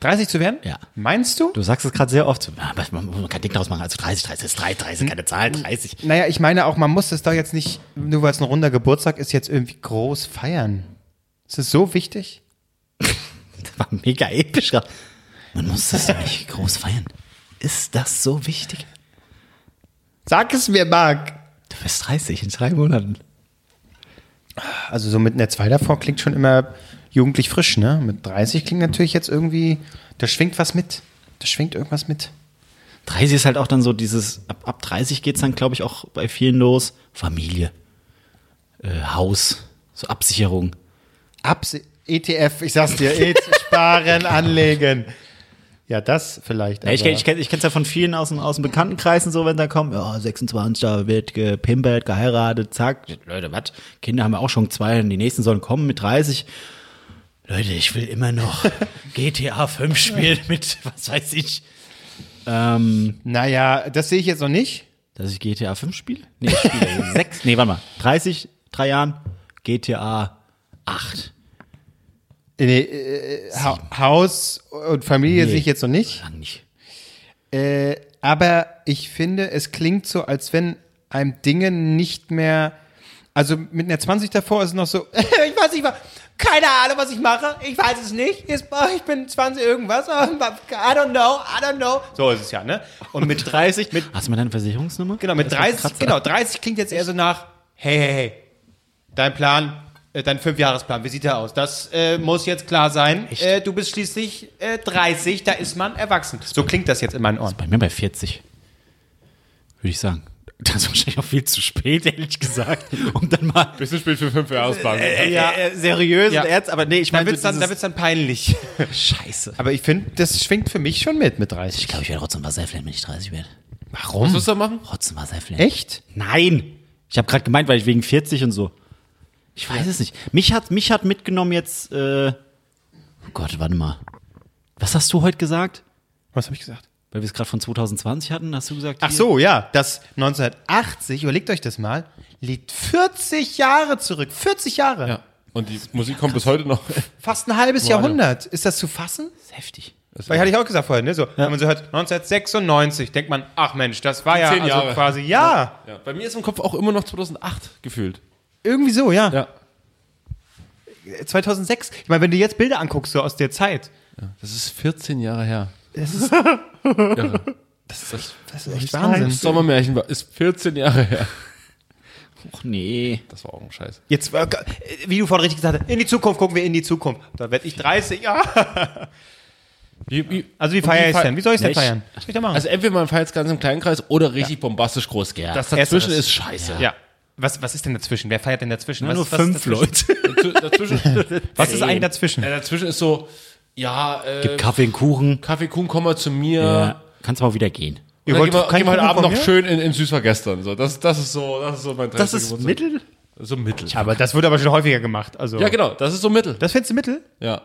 30 zu werden? Ja. Meinst du? Du sagst es gerade sehr oft. So, man, man kann Ding draus machen. Also 30, 30 ist 3, 30 ist keine Zahl, 30. Naja, ich meine auch, man muss das doch jetzt nicht, nur weil es ein runder Geburtstag ist, jetzt irgendwie groß feiern. Ist es so wichtig? Das war mega episch gerade. Man muss das nicht groß feiern. Ist das so wichtig? Sag es mir, Marc. Du wirst 30 in drei Monaten. Also so mit einer 2 davor klingt schon immer jugendlich frisch, ne? Mit 30 klingt natürlich jetzt irgendwie, da schwingt was mit. Da schwingt irgendwas mit. 30 ist halt auch dann so dieses, ab, ab 30 geht's dann, glaube ich, auch bei vielen los. Familie, äh, Haus, so Absicherung. Abs ETF, ich sag's dir, E sparen, anlegen. Ja, das vielleicht. Ja, ich kenn- ich kenne es ja von vielen aus, aus dem Bekanntenkreisen so, wenn da kommen, ja, 26, da wird gepimpert, geheiratet, zack. Leute, was? Kinder haben wir auch schon zwei die nächsten sollen kommen mit 30. Leute, ich will immer noch GTA 5 spielen mit, was weiß ich. Ähm, Naja, das sehe ich jetzt noch nicht. dass ich GTA 5 spiele? Nee, ich spiele 6. Nee, warte mal. 30, drei Jahren, GTA 8. Nee, äh, ha Haus und Familie Nee. sehe ich jetzt noch nicht. Lang nicht. Äh, aber ich finde, es klingt so, als wenn einem Dinge nicht mehr. Also mit einer 20 davor ist es noch so, ich weiß nicht, was- keine Ahnung, was ich mache. Ich weiß es nicht. Ist- Ich bin 20 irgendwas. I don't know, I don't know. So ist es ja, ne? Und mit 30. Mit, Hast du mal deine Versicherungsnummer? Genau, mit Das ist 30, Kratzer. genau, 30 klingt jetzt eher so nach, hey, hey, hey, dein Plan, äh, dein Fünfjahresplan, wie sieht der aus? Das äh, muss jetzt klar sein. Äh, du bist schließlich äh, 30, da ist man erwachsen. So klingt das jetzt in meinen Ohren. Bei mir bei 40. Würde ich sagen. Das ist wahrscheinlich auch viel zu spät, ehrlich gesagt. Um dann mal Bisschen spät für fünf Jahresplan. Ja. äh, seriös Ja. und ernst, aber nee, ich Da meine, wird's so dann, da wird's dann peinlich. Scheiße. Aber ich finde, das schwingt für mich schon mit, mit 30. Ich glaube, ich werde Rotzen Wasserflächen, wenn ich 30 werde. Was Warum? wirst du da machen? Rotzen Wasserflächen. Echt? Nein. Ich habe gerade gemeint, weil ich wegen 40 und so. Ich weiß es nicht. Mich hat, mich hat mitgenommen jetzt, äh, oh Gott, warte mal. Was hast du heute gesagt? Was habe ich gesagt? Weil wir es gerade von 2020 hatten, hast du gesagt? Ach hier- so, ja, das 1980, überlegt euch das mal, liegt 40 Jahre zurück. 40 Jahre. Ja. Und die Musik kommt bis heute noch. Fast ein halbes. Jahrhundert. Ist das zu fassen? Das ist heftig. Weil hatte ich auch gesagt vorhin, ne? So, wenn man so hört, 1996, denkt man, ach Mensch, das war ja Zehn also Jahre. quasi, ja, Ja. Bei mir ist im Kopf auch immer noch 2008 gefühlt. irgendwie so, ja. Ja. 2006. Ich meine, wenn du jetzt Bilder anguckst, so aus der Zeit, Das ist 14 Jahre her. Das ist, Irre. Das, das, das ist echt Wahnsinn. das Sommermärchen war, ist 14 Jahre her. Och nee. Das war auch ein Scheiß. Jetzt, äh, wie du vorhin richtig gesagt hast, in die Zukunft gucken wir in die Zukunft. Da werde ich 30, ja. Wie, wie, Also wie und feiere ich fei- denn? Wie soll ich denn Ja, ich- feiern? Was soll ich da machen? Also entweder man feiert es ganz im kleinen Kreis oder richtig bombastisch groß. Ja. Das dazwischen ist scheiße. ja. Was, was ist denn dazwischen? Wer feiert denn dazwischen? Na, was, nur was fünf ist dazwischen? Leute. Dazw- Dazwischen, Was ist eigentlich dazwischen? ja, dazwischen ist so, ja, äh, Gibt Kaffee und Kuchen. Kaffee, Kuhn, komm mal zu mir. Ja. Kannst mal wieder gehen. Und Ihr wollt gehen wir, heute Kuchen Abend noch schön in, in Süß war gestern. So, das, das ist so, das ist so mein 30. Das ist. Mittel? So Mittel. Aber das wird aber schon häufiger gemacht. Also, Ja, genau, das ist so Mittel. Das findest du Mittel? Ja.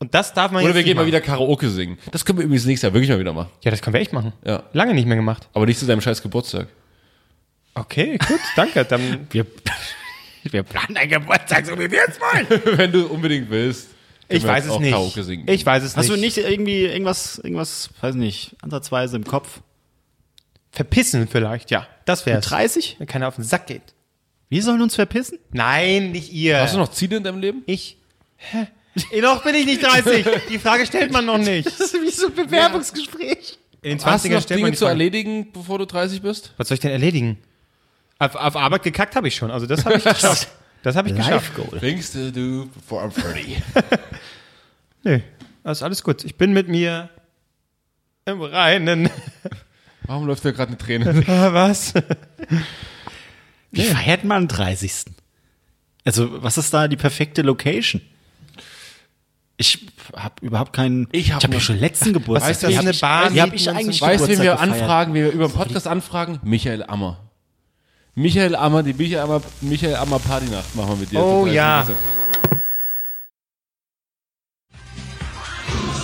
Und das darf man Oder jetzt wir gehen mal wieder Karaoke singen. Das können wir übrigens nächstes Jahr wirklich mal wieder machen. Ja, das können wir echt machen. Ja. Lange nicht mehr gemacht. Aber nicht zu deinem scheiß Geburtstag. Okay, gut, danke. Dann Wir, wir planen einen Geburtstag, so wie wir jetzt wollen. Wenn du unbedingt willst. Ich weiß jetzt es auch nicht. Karaoke singen. Ich weiß es Hast du nicht. nicht irgendwie irgendwas, irgendwas, weiß nicht, ansatzweise im Kopf? Verpissen vielleicht, ja. Das wär's. 30? Wenn keiner auf den Sack geht. Wir sollen uns verpissen? Nein, nicht ihr. Hast du noch Ziele in deinem Leben? Ich. Hä? Noch bin ich nicht 30. Die Frage stellt man noch nicht. Das ist wie so ein Bewerbungsgespräch. In den Hast du 20ern noch stellt Dinge zu erledigen, bevor du 30 bist? Was soll ich denn erledigen? Auf, auf Arbeit gekackt habe ich schon. Also das habe ich geschafft. Das habe ich geschafft. Live Goal. Things to do before I'm 30. Nee, das ist alles gut. Ich bin mit mir im Reinen. Warum läuft da gerade eine Träne? Was? Wie feiert man am 30.? Also, was ist da die perfekte Location? Ich habe überhaupt keinen. Ich hab hab ja schon letzten Geburtstag. Weißt du, Wie das ist eine Bar, Wie habe die ich eigentlich Weißt du, wen wir gefeiert? anfragen, wen wir über den Podcast anfragen? Michael Ammer. Michael Ammer, die Michael Ammer, Michael Ammer Partynacht machen wir mit dir. Oh, Zum 30. ja.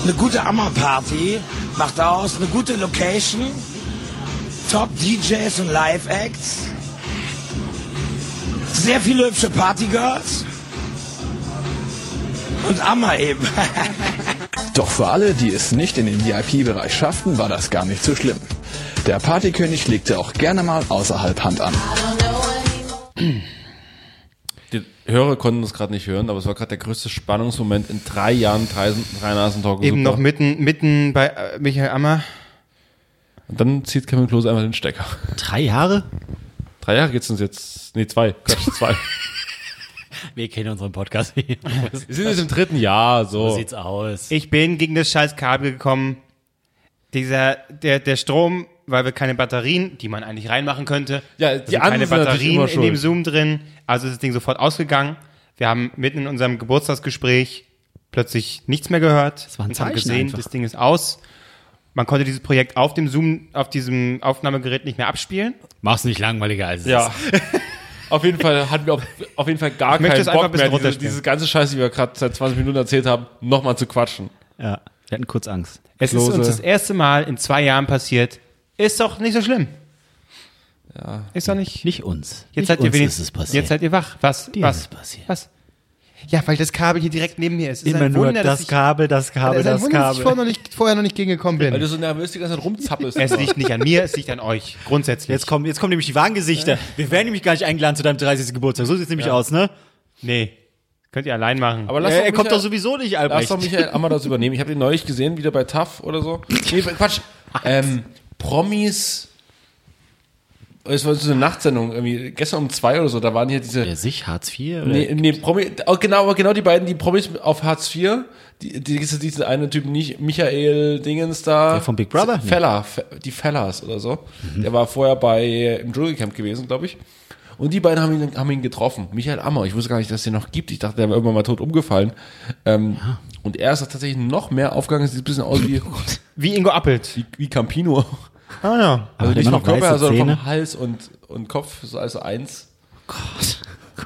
Eine gute Ammerparty macht aus, eine gute Location, Top DJs und Live-Acts, sehr viele hübsche Partygirls und Ammer eben. Doch für alle, die es nicht in den VIP-Bereich schafften, war das gar nicht so schlimm. Der Partykönig legte auch gerne mal außerhalb Hand an. Die Hörer konnten es gerade nicht hören, aber es war gerade der größte Spannungsmoment in drei Jahren drei, drei Nasen Talk. Eben Super. noch mitten, mitten bei äh, Michael Ammer. Und dann zieht Kevin Klose einfach den Stecker. Drei Jahre? Drei Jahre geht's uns jetzt. Nee, zwei. Quatsch, zwei. Wir kennen unseren Podcast. Wir sind jetzt im dritten Jahr, so. So sieht's aus. Ich bin gegen das scheiß Kabel gekommen. Dieser, der, der Strom, weil wir keine Batterien, die man eigentlich reinmachen könnte. Ja, die sind anderen keine Batterien in dem. Zoom drin. Also ist das Ding sofort ausgegangen. Wir haben mitten in unserem Geburtstagsgespräch plötzlich nichts mehr gehört. war ein und haben Zeichen gesehen, einfach. das Ding ist aus. Man konnte dieses Projekt auf dem Zoom, auf diesem Aufnahmegerät nicht mehr abspielen. Mach's nicht langweiliger als es Ja. ist. Auf jeden Fall hatten wir auf, auf jeden Fall gar möchte keinen es einfach Bock ein bisschen mehr, diese, runterstellen. diese ganze Scheiße, die wir gerade seit 20 Minuten erzählt haben, nochmal zu quatschen. Ja. Wir hatten kurz Angst. Es Klose. ist uns das erste Mal in zwei Jahren passiert. Ist doch nicht so schlimm. Ja. Ist doch nicht. Nicht uns. Jetzt nicht seid ihr wenigstens. ist es passiert. Jetzt seid ihr wach. Was? Dir was? ist es passiert. Was? Ja, weil das Kabel hier direkt neben mir ist. Es ist Immer nur Wunder, dass das ich, Kabel, das Kabel, es ist ein das Wunder, dass ich Kabel. vorher noch nicht, vorher noch nicht gegengekommen Weil bin. du so nervös die ganze Zeit rumzappelst. Es liegt nicht an mir, es liegt an euch. Grundsätzlich. Jetzt kommen, jetzt kommen nämlich die wahren Gesichter. Wir werden nämlich gar nicht eingeladen zu deinem 30. Geburtstag. So sieht's nämlich aus, ne? nee. Könnt ihr allein machen. Aber lass Er, doch er kommt Michael- doch sowieso nicht, Lass Albrecht. doch Michael Ammer das übernehmen. Ich habe den neulich gesehen, wieder bei TAF oder so. Nee, Quatsch. Ähm, Promis. Es war so eine Nachtsendung, irgendwie gestern um zwei oder so, da waren hier diese. Wer sich? Hartz IV? Nee, nee, Promi, oh, genau, genau die beiden, die Promis auf Hartz IV, die, die, diese, diese eine Typ, nicht Michael Dingens da. Der von Big Brother? Feller, Fe- die Fellers oder so. Der war vorher bei, im Dschungelcamp gewesen, glaube ich. Und die beiden haben ihn, haben ihn getroffen. Michael Ammer. Ich wusste gar nicht, dass es den noch gibt. Ich dachte, der wäre irgendwann mal tot umgefallen. Ähm, Und er ist tatsächlich noch mehr aufgegangen. Sieht ein bisschen aus wie, Wie Ingo Appelt. wie, wie Campino. Ah ja. Also nicht vom noch Körper, sondern Zähne. vom Hals und, und Kopf. So also eins.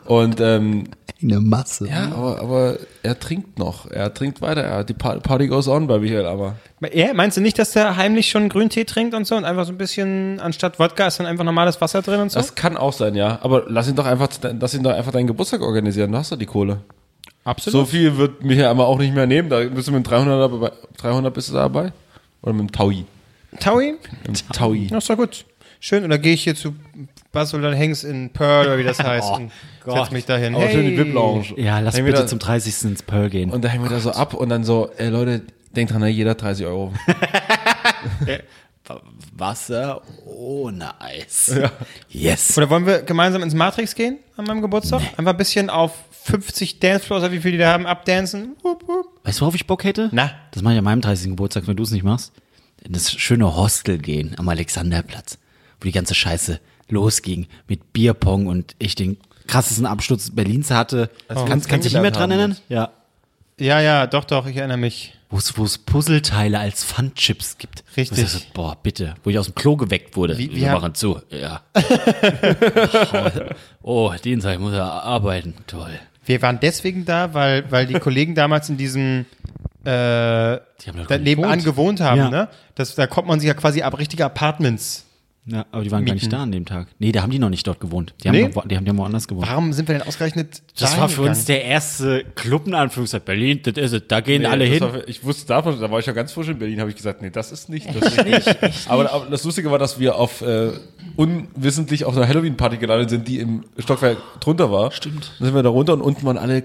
Und ähm, Eine Masse. ja, aber, aber er trinkt noch. Er trinkt weiter. Er, die Pa- Party goes on bei Michael, aber. Er, meinst du nicht, dass der heimlich schon Grüntee trinkt und so und einfach so ein bisschen, anstatt Wodka ist dann einfach normales Wasser drin und so? Das kann auch sein, ja. Aber lass ihn doch einfach, lass ihn doch einfach deinen Geburtstag organisieren. Du hast doch die Kohle. Absolut. So viel wird Michael aber auch nicht mehr nehmen. Da bist du mit dem 300 dabei. 300 bist du dabei? Oder mit dem Taui? Taui? Taui. Ist doch gut. Schön. Und dann gehe ich hier zu Basel und Hanks in Pearl oder wie das heißt und setz mich dahin. Aber schön die VIP-Lounge. Ja, lass bitte da- zum 30. ins Pearl gehen. Und da hängen wir da so ab und dann so, ey Leute, denkt dran, ne, jeder 30 Euro. Wasser ohne Eis. Yes. Oder wollen wir gemeinsam ins Matrix gehen an meinem Geburtstag? Einfach ein bisschen auf 50 Dancefloors, oder wie viele die da haben, abdancen. Hup, hup. Weißt du, worauf ich Bock hätte? Na? Das mache ich an meinem 30. Geburtstag, wenn du es nicht machst. In das schöne Hostel gehen am Alexanderplatz, wo die ganze Scheiße losging mit Bierpong und ich den krassesten Absturz Berlins hatte. wir kannst du dich nicht mehr dran erinnern? Ja. Ja, ja, doch, doch, ich erinnere mich. Wo es, Puzzleteile als Pfandchips gibt. Richtig. Ich so, boah, bitte. Wo ich aus dem Klo geweckt wurde. Wie- wie Wir machen zu. Ja. oh, Dienstag muss er arbeiten. Toll. Wir waren deswegen da, weil, weil die Kollegen damals in diesem äh, Die haben doch da nebenan gewohnt. haben, Ja. ne? Das, da kommt man sich ja quasi ab richtige Apartments. Ja, aber die waren gar nicht da an dem Tag. Nee, da haben die noch nicht dort gewohnt. Die haben, Nee? noch, die haben ja woanders gewohnt. Warum sind wir denn ausgerechnet Das dahin war für uns gegangen? der erste Club in Anführungszeichen. Berlin, das ist es. Da gehen Nee, alle das hin. War, ich wusste davon, da war ich ja ganz frisch in Berlin, habe ich gesagt, nee, das ist nicht. Das ist nicht. aber, aber das Lustige war, dass wir auf äh, unwissentlich auf einer Halloween-Party gelandet sind, die im Stockwerk drunter war. Stimmt. Dann sind wir da runter und unten waren alle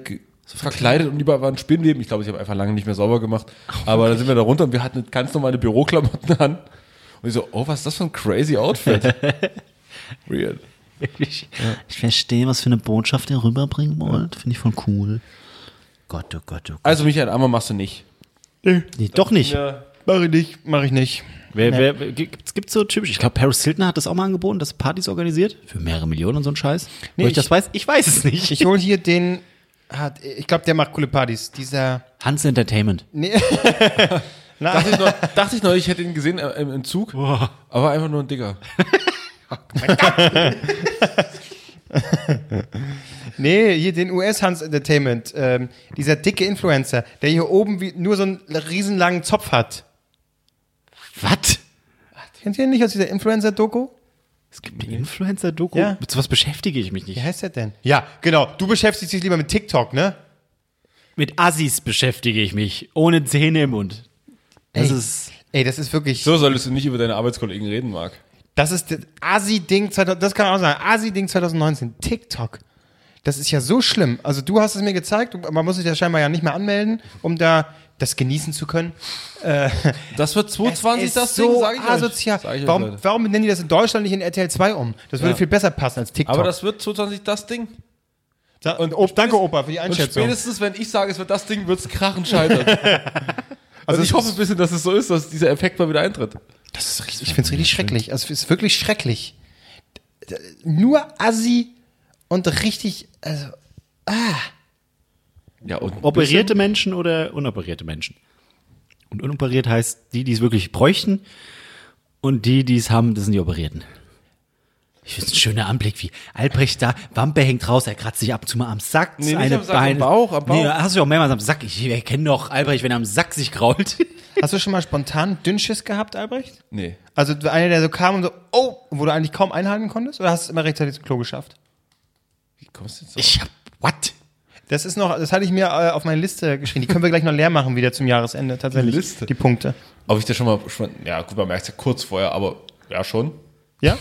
ge- verkleidet und überall waren Spinnleben. Ich glaube, ich habe einfach lange nicht mehr sauber gemacht. Aber dann sind wir da runter und wir hatten ganz normale Büroklamotten an. Und ich so, oh, was ist das für ein crazy Outfit? Weird. Ich, ich verstehe, was für eine Botschaft ihr rüberbringen wollt. Finde ich voll cool. Gott, oh Gott, oh Gott. Also Michael Ammer machst du nicht. Nee, doch nicht. Ja. Mach ich nicht, mach ich nicht. Wer, wer, wer, gibt's, gibt's so typisch? Ich glaube, Paris Hilton hat das auch mal angeboten, dass Partys organisiert. Für mehrere Millionen und so ein Scheiß. Nee, Wo ich, ich- das weiß, ich weiß es nicht. Ich hol hier den, hat, ich glaube, der macht coole Partys. Dieser, Hans Entertainment. nee, Dachte ich, noch, dachte ich noch, ich hätte ihn gesehen äh, im, im Zug, aber einfach nur ein Dicker. nee, hier den US Hans Entertainment, ähm, dieser dicke Influencer, der hier oben wie, nur so einen riesenlangen Zopf hat. Was? Kennt ihr den nicht aus dieser Influencer-Doku? Es gibt eine Influencer-Doku? Ja. Mit sowas beschäftige ich mich nicht. Wie heißt der denn? Ja, genau. Du beschäftigst dich lieber mit TikTok, ne? Mit Assis beschäftige ich mich. Ohne Zähne im Mund. Das Ey. ist. Ey, das ist wirklich, So solltest du nicht über deine Arbeitskollegen reden, Marc. das ist das Asi-Ding 2000, das kann auch sagen, Asi-Ding 2019, TikTok. Das ist ja so schlimm. Also du hast es mir gezeigt, man muss sich ja scheinbar ja nicht mehr anmelden, um da das genießen zu können. Das wird 2020 Es ist das so Ding, sag ich asozial. Sag ich warum, warum nennen die das in Deutschland nicht in RTL 2 um? Das würde Ja. viel besser passen als TikTok. Aber das wird 2020 das Ding. und Op, danke Opa für die Und Einschätzung. spätestens, wenn ich sage, es wird das Ding, wird es krachen scheitern. also ich hoffe ein bisschen, dass es so ist, dass dieser Effekt mal wieder eintritt. Das ist richtig, ich finde es richtig schrecklich. Also es ist wirklich schrecklich. Nur Assi und richtig, also, Ja, und Operierte Menschen oder unoperierte Menschen? Und unoperiert heißt die, die es wirklich bräuchten. Und die, die es haben, das sind die Operierten. Ich finde es ein schöner Anblick, wie Albrecht da, Wampe hängt raus, er kratzt sich ab und zu mal am Sack. Nee, nicht eine am Sack, am Bauch, am Bauch. Nee, hast du auch mehrmals am Sack. Ich erkenne doch Albrecht, wenn er am Sack sich krault. hast du schon mal spontan Dünnschiss gehabt, Albrecht? Nee. Also einer, der so kam und so, oh, wo du eigentlich kaum einhalten konntest? Oder hast du es immer rechtzeitig zum Klo geschafft? Wie kommst du jetzt so? Ich hab, what? Das ist noch, das hatte ich mir äh, auf meine Liste geschrieben. Die können wir gleich noch leer machen wieder zum Jahresende, tatsächlich. Die Liste? Die Punkte. Ob ich das schon mal, schon, ja gut, man merkt es ja kurz vorher, aber ja schon. Ja?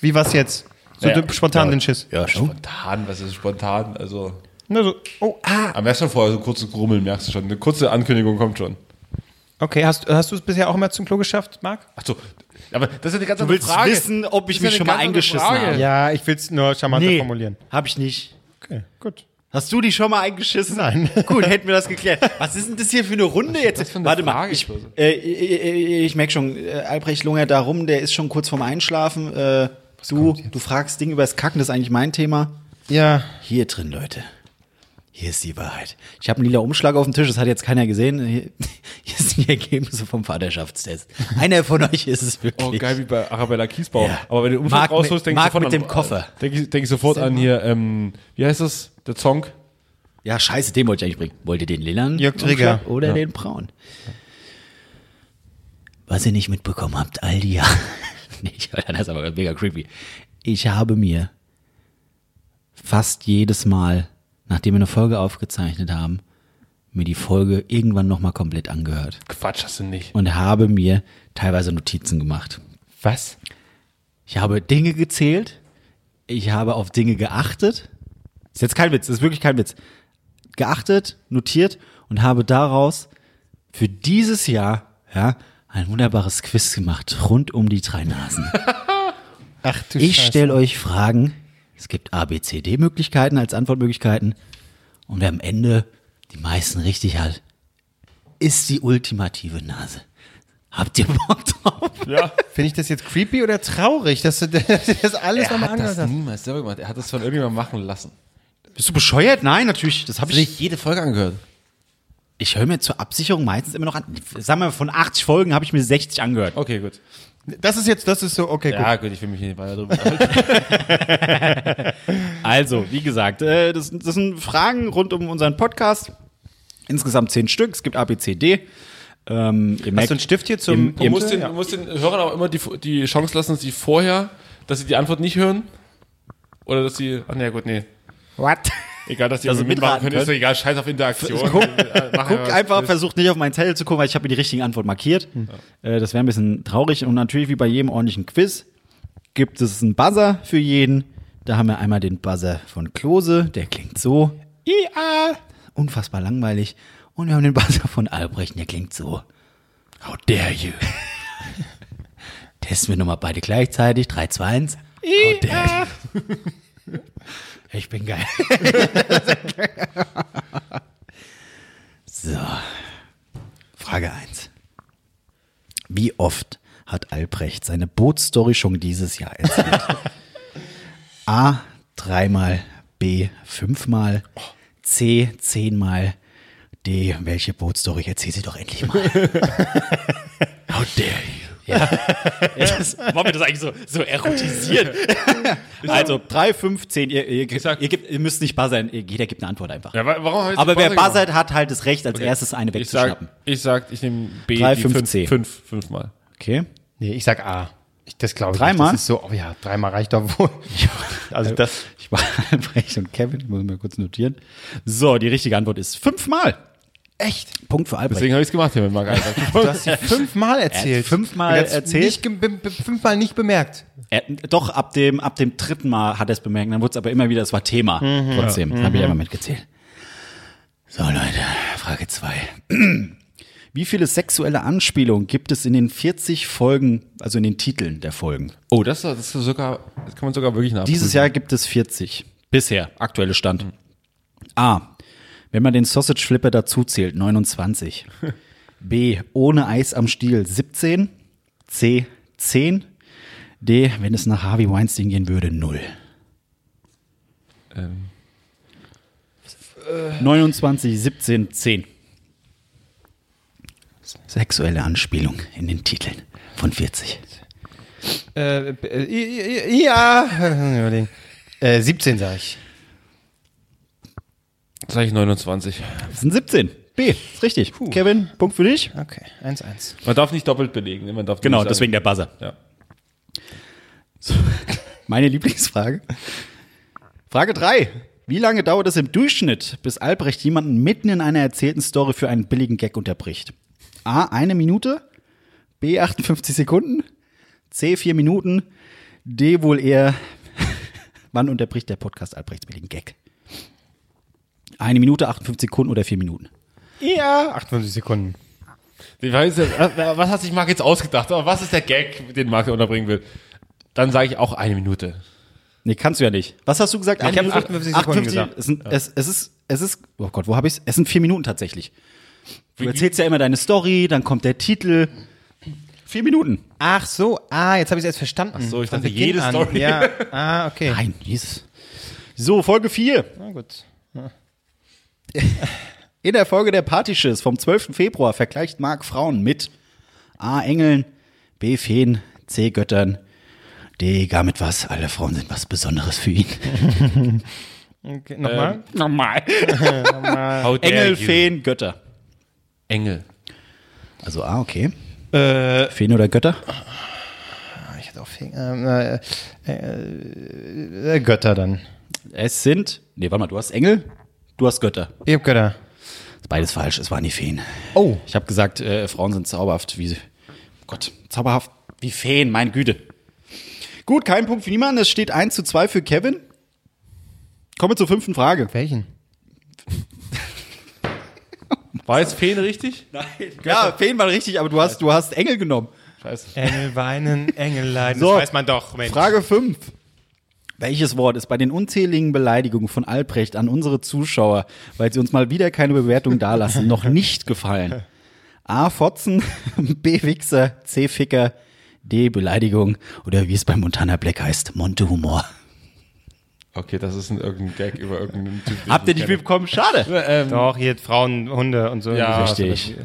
Wie war's jetzt? So Naja, spontan ja. den Schiss. Ja, schon. Spontan, was ist spontan? Also, Na so, oh, ah. am merkst schon vorher so ein kurzes Grummeln, merkst du schon. Eine kurze Ankündigung kommt schon. Okay, hast, hast du es bisher auch immer zum Klo geschafft, Marc? Ach so, aber das ist ja eine ganz Du willst wissen, ob ich ja mich schon mal eingeschissen habe? Ja, ich will es nur charmanter Nee, formulieren. hab ich nicht. Okay, gut. Hast du die schon mal eingeschissen? Nein. Gut, hätten wir das geklärt. Was ist denn das hier für eine Runde jetzt? das für eine Warte mal, Frage? ich, äh, ich, ich merke schon, äh, Albrecht lungert da rum, der ist schon kurz vorm Einschlafen. Äh, du, du fragst Ding über das Kacken, das ist eigentlich mein Thema. Ja, Hier drin, Leute. Hier ist die Wahrheit. Ich habe einen lila Umschlag auf dem Tisch, das hat jetzt keiner gesehen. Hier, hier sind die Ergebnisse vom Vaterschaftstest. Einer von euch ist es wirklich. Oh, geil, wie bei Arabella Kiesbau. Ja. Aber wenn du den Umschlag mit- rausholst, denkst du sofort mit an, dem Koffer. Denke ich, denk ich sofort an hier, ähm, wie heißt das? Der Song? Ja, scheiße, den wollte ich eigentlich bringen. Wollt ihr den lilan? Jörg Träger. Umschlag Oder den braun? Was ihr nicht mitbekommen habt, all die Jahre. nee, ich- das ist aber mega creepy. Ich habe mir fast jedes Mal, nachdem wir eine Folge aufgezeichnet haben, mir die Folge irgendwann nochmal komplett angehört. Quatsch, hast du nicht. Und habe mir teilweise Notizen gemacht. Was? Ich habe Dinge gezählt. Ich habe auf Dinge geachtet. Ist jetzt kein Witz, ist wirklich kein Witz. Geachtet, notiert und habe daraus für dieses Jahr ja, ein wunderbares Quiz gemacht rund um die drei Nasen. Ach du Ich stelle euch Fragen. Es gibt A, B, C, D-Möglichkeiten als Antwortmöglichkeiten. Und wer am Ende die meisten richtig hat, ist die ultimative Nase. Habt ihr Bock drauf? Ja. Finde ich das jetzt creepy oder traurig, dass du das alles nochmal angehört hast? niemals selber gemacht. Er hat das von irgendjemandem machen lassen. Bist du bescheuert? Nein, natürlich. Das habe Hast du ich. nicht jede Folge angehört? Ich höre mir zur Absicherung meistens immer noch an. Sagen wir, von 80 Folgen habe ich mir 60 angehört. Okay, gut. Das ist jetzt, das ist so, okay, Ja, gut, ich will mich nicht weiter drüber. Also, wie gesagt, äh, das, das sind Fragen rund um unseren Podcast. Insgesamt 10 Stück. Es gibt A, B, C, D. Ähm, ihr Hast du einen Stift hier zum Du musst, den, du musst den Hörern auch immer die, die Chance lassen, dass sie vorher, dass sie die Antwort nicht hören. Oder dass sie, ach nee, gut, nee. What? Egal, dass die irgendwie mitmachen mitraten können. Ist doch können. egal, scheiß auf Interaktion. Guck- Äh, mach Guck einfach, versucht nicht auf meinen Zettel zu gucken, weil ich habe mir die richtige Antwort markiert. Äh, das wäre ein bisschen traurig. Und natürlich, wie bei jedem ordentlichen Quiz, gibt es einen Buzzer für jeden. Da haben wir einmal den Buzzer von Klose, der klingt so. IA! Unfassbar langweilig. Und wir haben den Buzzer von Albrecht, der klingt so. How dare you? Testen wir nochmal beide gleichzeitig. 3, 2, 1. How dare you? Ich bin geil. So. Frage 1. Wie oft hat Albrecht seine Bootstory schon dieses Jahr erzählt? A. Dreimal. B. Fünfmal. C. Zehnmal. D. Welche Bootstory? Erzähl sie doch endlich mal. How dare you? Ja. Das, wollen wir das eigentlich so, so erotisieren? also 3, 5, 10. Ihr, ihr, sag- ihr, gebt, ihr müsst nicht buzzern. Ihr- Jeder gibt eine Antwort einfach. Ja, wa- warum Aber wer Buzzer gemacht? buzzert, hat halt das Recht, als erstes eine Ich sag, wegzuschnappen. ich sag, ich nehme B, Drei, die fünf, fünf, C. fünf, fünfmal. Okay. Nee, ich sag A. Ich, das glaube ich Dreimal? nicht. Das ist so, oh ja, dreimal reicht doch wohl. Also das, Ich war Albrecht und Kevin, ich muss mal kurz notieren. So, die richtige Antwort ist fünfmal. Echt? Punkt für Albrecht. Deswegen habe ich es gemacht hier mit Marc Albert. Du hast sie fünfmal erzählt. fünfmal erzählt? Nicht, fünfmal nicht bemerkt. Er, doch, ab dem, ab dem dritten Mal hat er es bemerkt. Dann wurde es aber immer wieder, es war Thema. Trotzdem, das habe ich einfach mitgezählt. So, Leute, Frage zwei. Wie viele sexuelle Anspielungen gibt es in den 40 Folgen, also in den Titeln der Folgen? Oh, das, das, ist sogar, das kann man sogar wirklich nachprüfen. Dieses Jahr gibt es 40. Bisher, aktuelle Stand. A. Wenn man den Sausage Flipper dazu zählt, 29. B. Ohne Eis am Stiel, 17. C. 10. D. Wenn es nach Harvey Weinstein gehen würde, 0. Ähm, 29, 17, 10. Sexuelle Anspielung in den Titeln von 40. Äh, äh, ja. Äh, 17 sag ich. Sag ich 29. Das sind 17. B, ist richtig. Kevin, Punkt für dich. Okay, 1-1. Man darf nicht doppelt belegen. ne? Man darf Genau, deswegen der Buzzer. Ja. Meine Lieblingsfrage. Frage 3. Wie lange dauert es im Durchschnitt, bis Albrecht jemanden mitten in einer erzählten Story für einen billigen Gag unterbricht? A. Eine Minute. B. 58 Sekunden. C. Vier Minuten. D. Wohl eher. Wann unterbricht der Podcast Albrechts billigen Gag? Eine Minute, 58 Sekunden oder vier Minuten? Ja, 58 Sekunden. Ich weiß, ja, was hat sich Marc jetzt ausgedacht? Aber was ist der Gag, den Marc unterbringen will? Dann sage ich auch eine Minute. Nee, kannst du ja nicht. Was hast du gesagt? Ich Eine hab Minute? 58 Sekunden gesagt. Es, sind, es, es ist, es ist, oh Gott, wo habe ich es? Es sind vier Minuten tatsächlich. Du erzählst ja immer deine Story, dann kommt der Titel. Vier Minuten. Ach so, ah, jetzt habe ich es erst verstanden. Ach so, ich dachte, jede Story. Ja, ah, okay. Nein, Jesus. So, Folge 4. Na gut. In der Folge der Partyschiss vom 12. Februar vergleicht Marc Frauen mit A. Engeln, B. Feen, C. Göttern, D. Gar mit was. Alle Frauen sind was Besonderes für ihn. Okay, nochmal? Normal. How dare Engel, you. Feen, Götter. Engel. Also A, okay. Äh, Feen oder Götter? ich hätte auch Fing- ähm, äh, äh, äh, Götter dann. Es sind, nee, warte mal, du hast Engel, du hast Götter. Ich hab Götter. Ist beides falsch, es waren die Feen. Oh. Ich habe gesagt, äh, Frauen sind zauberhaft wie, Gott, zauberhaft wie Feen, meine Güte. Gut, kein Punkt für niemanden, es steht 1 zu 2 für Kevin. Kommen wir zur fünften Frage. Welchen? War jetzt Feen richtig? Ja, Feen war richtig, aber du hast, du hast Engel genommen. Scheiße. Engel weinen, Engel leiden. So. Das weiß man doch, Mensch. Frage 5. Welches Wort ist bei den unzähligen Beleidigungen von Albrecht an unsere Zuschauer, weil sie uns mal wieder keine Bewertung dalassen, noch nicht gefallen? A. Fotzen, B. Wichser, C. Ficker, D. Beleidigung oder wie es bei Montana Black heißt, Monte Humor. Okay, das ist ein irgendein Gag über irgendeinen Typ. den Habt ihr ich nicht mitbekommen? Schade. Ähm, Doch, hier Frauen, Hunde und so. Ja, sowas. richtig.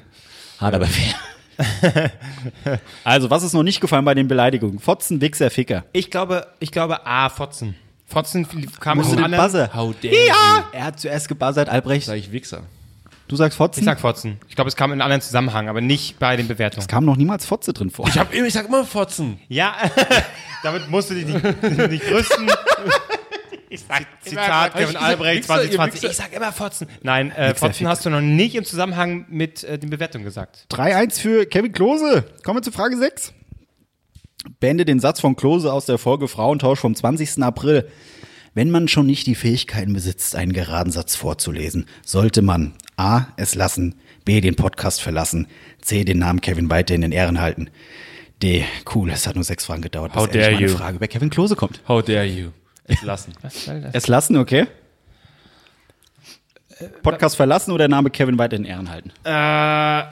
Hart aber fair. also, was ist noch nicht gefallen bei den Beleidigungen? Fotzen, Wichser, Ficker. Ich glaube, ich glaube A, Fotzen. Fotzen kam Musst aus du dem den anderen. Buzzer? How dare you. Er hat zuerst gebuzzert, Albrecht. Sag ich Wichser. Du sagst Fotzen? Ich sag Fotzen. Ich glaube, es kam in einem anderen Zusammenhang, aber nicht bei den Bewertungen. es kam noch niemals Fotze drin vor. Ich, hab, immer- ich sag immer Fotzen. Ja, damit musst du dich nicht, nicht rüsten. Ich sag Zitat Kevin Albrecht Wichser, ihr 2020. Wichser? Ich sag immer Fotzen. Nein, äh, Fotzen hast du noch nicht im Zusammenhang mit äh, den Bewertungen gesagt. 3-1 für Kevin Klose. Kommen wir zu Frage 6. Beende den Satz von Klose aus der Folge Frauentausch vom 20. April. Wenn man schon nicht die Fähigkeiten besitzt, einen geraden Satz vorzulesen, sollte man A. es lassen, B. den Podcast verlassen, C. den Namen Kevin weiterhin in Ehren halten. D. Cool, es hat nur sechs Fragen gedauert, bis How endlich dare mal eine you. Frage bei Kevin Klose kommt. How dare you. Es lassen. Was soll das? Es lassen, okay? Podcast verlassen oder Name Kevin weiter in Ehren halten? Äh,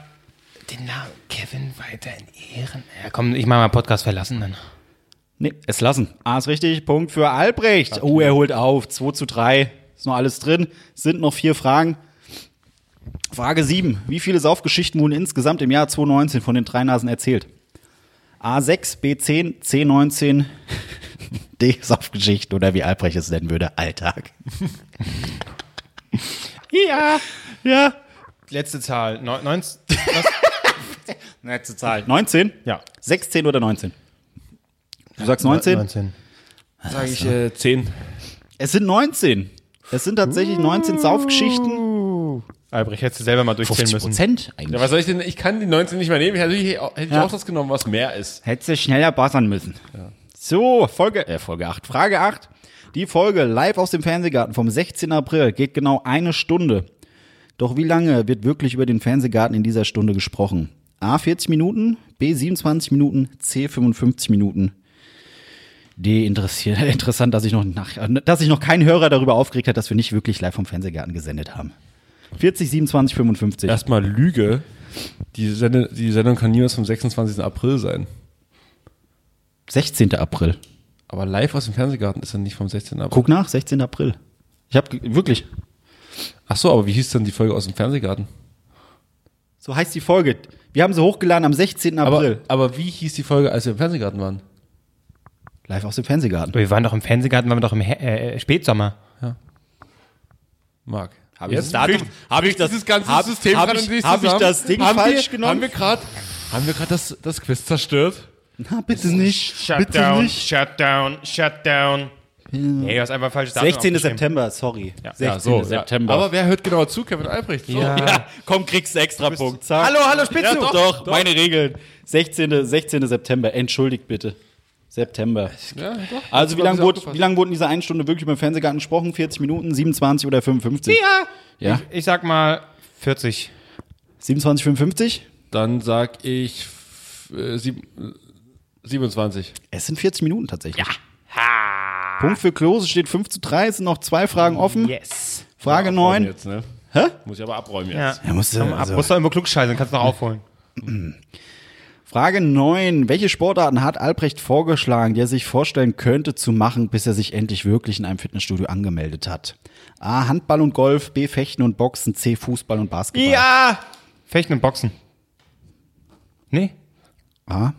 den Namen Kevin weiter in Ehren. Ja, komm, ich mach mal Podcast verlassen dann. Nee, es lassen. A ist richtig. Punkt für Albrecht. Oh, er holt auf. 2 zu 3. Ist noch alles drin. Sind noch vier Fragen. Frage 7. Wie viele Saufgeschichten wurden insgesamt im Jahr 2019 von den drei Nasen erzählt? A6, B10, C19, D Saufgeschichten oder wie Albrecht es nennen würde, Alltag. ja, ja. Letzte Zahl. Neun, 19, Letzte Zahl. 19? Ja. 16 oder 19? Du sagst 19? 19. Sag ich äh, 10. Es sind 19. Es sind tatsächlich 19 Saufgeschichten. Albrecht, hättest du selber mal durchzählen 50 müssen. Prozent eigentlich. Ja, was soll ich denn? Ich kann die 19 nicht mehr nehmen. Ich hätte, ich, hätte ich Ja. auch das genommen, was mehr ist. Hättest du schneller buzzern müssen. So, Folge, äh, Folge 8. Frage 8. Die Folge live aus dem Fernsehgarten vom 16. April geht genau eine Stunde. Doch wie lange wird wirklich über den Fernsehgarten in dieser Stunde gesprochen? A 40 Minuten, B 27 Minuten, C 55 Minuten. D interessiert, interessant, dass sich noch nach, dass sich noch kein Hörer darüber aufgeregt hat, dass wir nicht wirklich live vom Fernsehgarten gesendet haben. 40, 27, 55. Erstmal Lüge. Die, Sende, die Sendung kann niemals vom 26. April sein. 16. April. Aber live aus dem Fernsehgarten ist dann nicht vom 16. April. Guck nach, 16. April. Ich habe wirklich. Ach so, aber wie hieß denn die Folge aus dem Fernsehgarten? So heißt die Folge. Wir haben sie hochgeladen am 16. Aber, April. aber wie hieß die Folge, als wir im Fernsehgarten waren? Live aus dem Fernsehgarten. Wir waren doch im Fernsehgarten, waren wir doch im He äh, Spätsommer. Marc. Hab ich das Datum- hab ich das- dieses ganze hab- System hab ich- nicht hab ich das Ding haben falsch wir, genommen? Haben wir gerade haben wir gerade das, das Quiz zerstört? Na, bitte nicht. Shutdown, Shutdown, Shutdown. Nee, du hast einfach falsches Datum 16. aufgeschrieben. September, sorry. Ja. 16. Ja, September. Aber wer hört genau zu? Kevin Albrecht. So. Ja. ja, komm, kriegst du extra Punkt. Zack. Hallo, hallo, Spitze. Ja, doch, doch, meine Regeln. 16. 16. September. Entschuldigt bitte. September. Ja, doch. Also, wie lange wurde, wie lang wurden diese eine Stunde wirklich beim Fernsehgarten gesprochen? 40 Minuten, 27 oder 55? Ja. Ja. Ich, ich sag mal 40. 27, 55? Dann sag ich äh, sieb, äh, 27. Es sind 40 Minuten tatsächlich. Ja. Punkt für Klose steht 5 zu 3. Es sind noch zwei Fragen offen. Yes. Frage Abräumen 9. Jetzt, ne? Hä? Muss ich aber abräumen jetzt. Ja. Ja, musst du, also- musst du irgendwo klugscheißen, kannst du noch aufholen. Frage 9. Welche Sportarten hat Albrecht vorgeschlagen, die er sich vorstellen könnte zu machen, bis er sich endlich wirklich in einem Fitnessstudio angemeldet hat? A. Handball und Golf, B. Fechten und Boxen, C. Fußball und Basketball. Ja! Fechten und Boxen. Nee? A.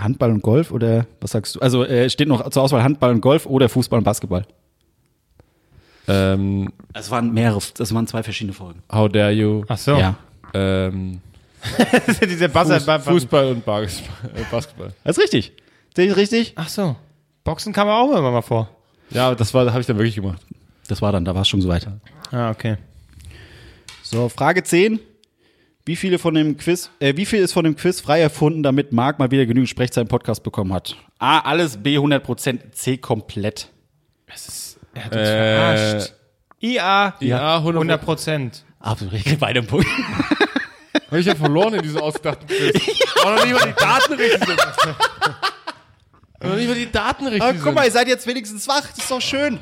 Handball und Golf oder was sagst du? Also äh, steht noch zur Auswahl Handball und Golf oder Fußball und Basketball. Ähm, Es waren mehrere, das waren zwei verschiedene Folgen. how dare you? Ach so. Ja. Ähm, Diese Buzzer. Fuß, Fußball und äh, Basketball. Das ist richtig. Sehe ich richtig? Ach so. Boxen kam auch immer mal vor. Ja, das war, habe ich dann wirklich gemacht. Das war dann, da war es schon soweit. Ah, okay. So, Frage 10. Wie viele von dem Quiz, äh, wie viel ist von dem Quiz frei erfunden, damit Marc mal wieder genügend Sprechzeit im Podcast bekommen hat? A, alles, B, 100%, C, komplett. Er hat uns verarscht. IA. Ja, 100 100 Prozent. Absolut, beide im Punkt. Habe ich ja verloren in diesem ausgedachten Quiz. Auch noch nicht mal die Daten richtig sind. Und noch nicht mal die Daten richtig Aber sind. guck mal, ihr seid jetzt wenigstens wach, das ist doch schön.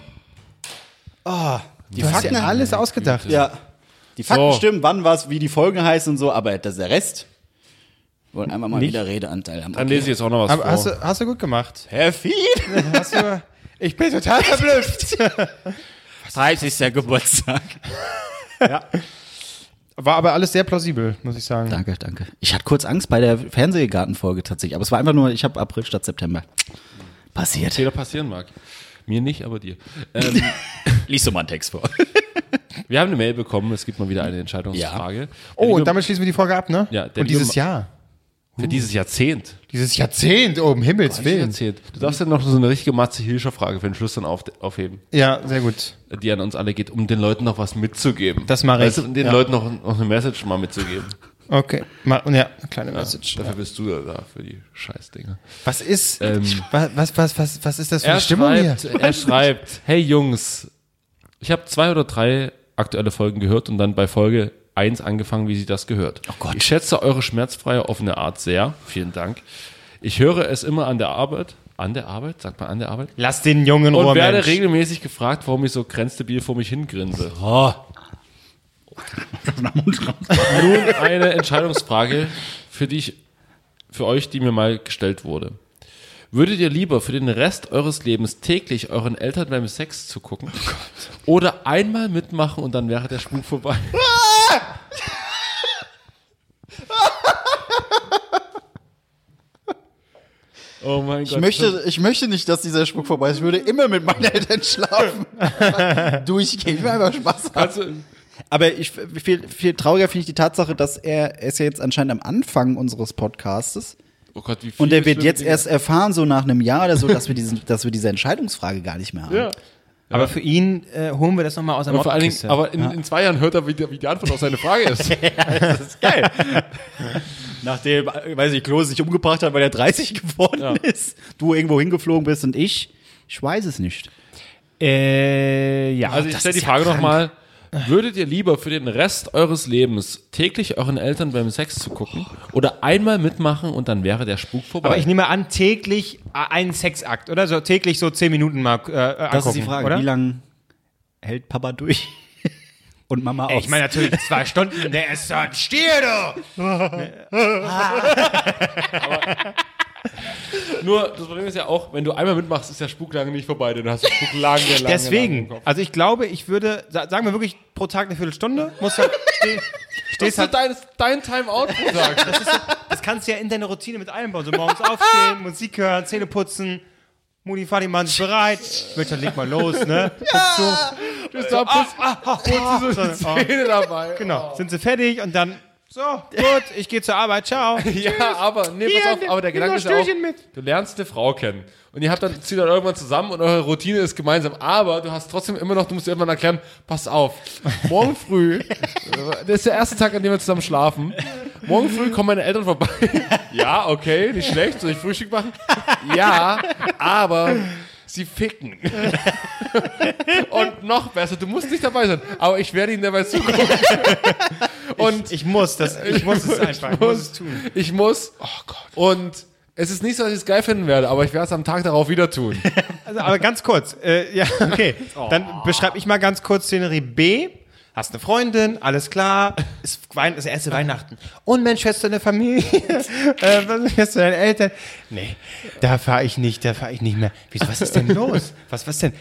Ah, die Du hast Fakten, ja alles ausgedacht. ja. Die Fakten So. stimmen, wann was, wie die Folgen heißen und so, aber das der Rest wollen einfach mal Nicht? wieder Redeanteil haben. Dann lese ich jetzt auch noch was Aber vor. hast, du, hast du gut gemacht. Herr Fied, Hast du, ich bin total verblüfft. 30. Geburtstag. War aber alles sehr plausibel, muss ich sagen. Danke, danke. Ich hatte kurz Angst bei der Fernsehgartenfolge tatsächlich, aber es war einfach nur, ich habe April statt September. Passiert. Fehler passieren mag. Mir nicht, aber dir. Ähm, Lies so mal einen Text vor. Wir haben eine Mail bekommen, es gibt mal wieder eine Entscheidungsfrage. Oh, Die und damit schließen wir die Folge ab, ne? Ja, und dieses Jahr. Für dieses Jahrzehnt. Dieses Jahrzehnt, oh, um Himmels Willen. Jahrzehnt. Du darfst ja noch so eine richtige Matze Hilscher Frage für den Schluss dann auf, aufheben, Ja, sehr gut. die an uns alle geht, um den Leuten noch was mitzugeben. Das mache ich. Weißt du, um den Ja. Leuten noch, noch eine Message mal mitzugeben. Okay. Mal, ja, eine kleine Message. Dafür bist du ja da, für die Scheißdinger. Was ist, Ähm, was, was, was, was, was ist das für eine Stimmung hier? schreibt, er schreibt, hey Jungs, ich habe zwei oder drei aktuelle Folgen gehört und dann bei Folge 1 angefangen, wie sie das gehört. Oh Gott. Ich schätze eure schmerzfreie offene Art sehr. Vielen Dank. Ich höre es immer an der Arbeit. An der Arbeit? Sagt man an der Arbeit? Lass den jungen Und werde Mensch. regelmäßig gefragt, warum ich so grenzdebil vor mich hingrinse. Oh. Nun eine Entscheidungsfrage, für die ich, für euch, die mir mal gestellt wurde. Würdet ihr lieber für den Rest eures Lebens täglich euren Eltern beim Sex zugucken? oder einmal mitmachen und dann wäre der Spuk vorbei? oh mein Gott. Ich möchte, ich möchte nicht, dass dieser Spruch vorbei ist. Ich würde immer mit meinen Eltern schlafen. Durchgehen. Ich will einfach Spaß haben. Aber ich, viel, viel trauriger finde ich die Tatsache, dass er, ist ja jetzt anscheinend am Anfang unseres Podcastes. Oh Gott, wie viel Und er wird jetzt Dinge. erst erfahren, so nach einem Jahr oder so, dass wir, diesen, dass wir diese Entscheidungsfrage gar nicht mehr haben. Ja. Aber für ihn äh, holen wir das nochmal aus der Aber vor allen Dingen, aber in, in zwei Jahren hört er, wie die, wie die Antwort auf seine Frage ist. Nachdem, äh, weiß ich, Klose sich umgebracht hat, weil er 30 geworden Ja. ist, du irgendwo hingeflogen bist und ich, ich weiß es nicht. äh, ja. Also ich das stelle die ist ja Frage krank. nochmal. Würdet ihr lieber für den Rest eures Lebens täglich euren Eltern beim Sex zu gucken oder einmal mitmachen und dann wäre der Spuk vorbei? aber ich nehme an, täglich äh, einen Sexakt, oder? So täglich so zehn Minuten mal äh, angucken, Das ist die Frage, oder? wie lange hält Papa durch? und Mama Ey, aus? ich meine natürlich zwei Stunden, der ist so ein Stier, du! Nur, das Problem ist ja auch, wenn du einmal mitmachst, ist der Spuk lange nicht vorbei, denn du hast Spuk lange, lange, lange Deswegen, Kopf. also ich glaube, ich würde, sa- sagen wir wirklich pro Tag eine Viertelstunde, muss halt Das stehst ist halt, dein, dein Timeout pro Tag. das kannst du ja in deine Routine mit einbauen, so morgens aufstehen, Musik hören, Zähne putzen, Vati machen sich bereit, Mütter, leg mal los, ne? Ja, Du. Bist da, putzt, putzt du so die Zähne dabei. Genau, sind sie fertig und dann, so, gut, ich gehe zur Arbeit, ciao. Ja, aber, nee, pass Hier, auf, aber der Gedanke ist auch, mit. du lernst eine Frau kennen. Und ihr habt dann, zieht dann irgendwann zusammen und eure Routine ist gemeinsam. Aber du hast trotzdem immer noch, du musst dir irgendwann erklären, pass auf, morgen früh, das ist der erste Tag, an dem wir zusammen schlafen. Morgen früh kommen meine Eltern vorbei. Ja, okay, nicht schlecht, soll ich Frühstück machen? Ja, aber sie ficken. Und noch besser, du musst nicht dabei sein, aber ich werde ihnen dabei zugucken. Und Ich muss das, ich muss es einfach, ich muss es tun. ich muss. Oh Gott. Und es ist nicht so, dass ich es geil finden werde, aber ich werde es am Tag darauf wieder tun. Also, aber ganz kurz, äh, ja, okay. Dann beschreibe ich mal ganz kurz Szenerie B. Hast eine Freundin, alles klar, ist Wein, das erste Weihnachten. Und Mensch, hast du eine Familie? äh, hast du deine Eltern? Nee, da fahre ich nicht, da fahre ich nicht mehr. Wieso, was ist denn los? Was, was denn?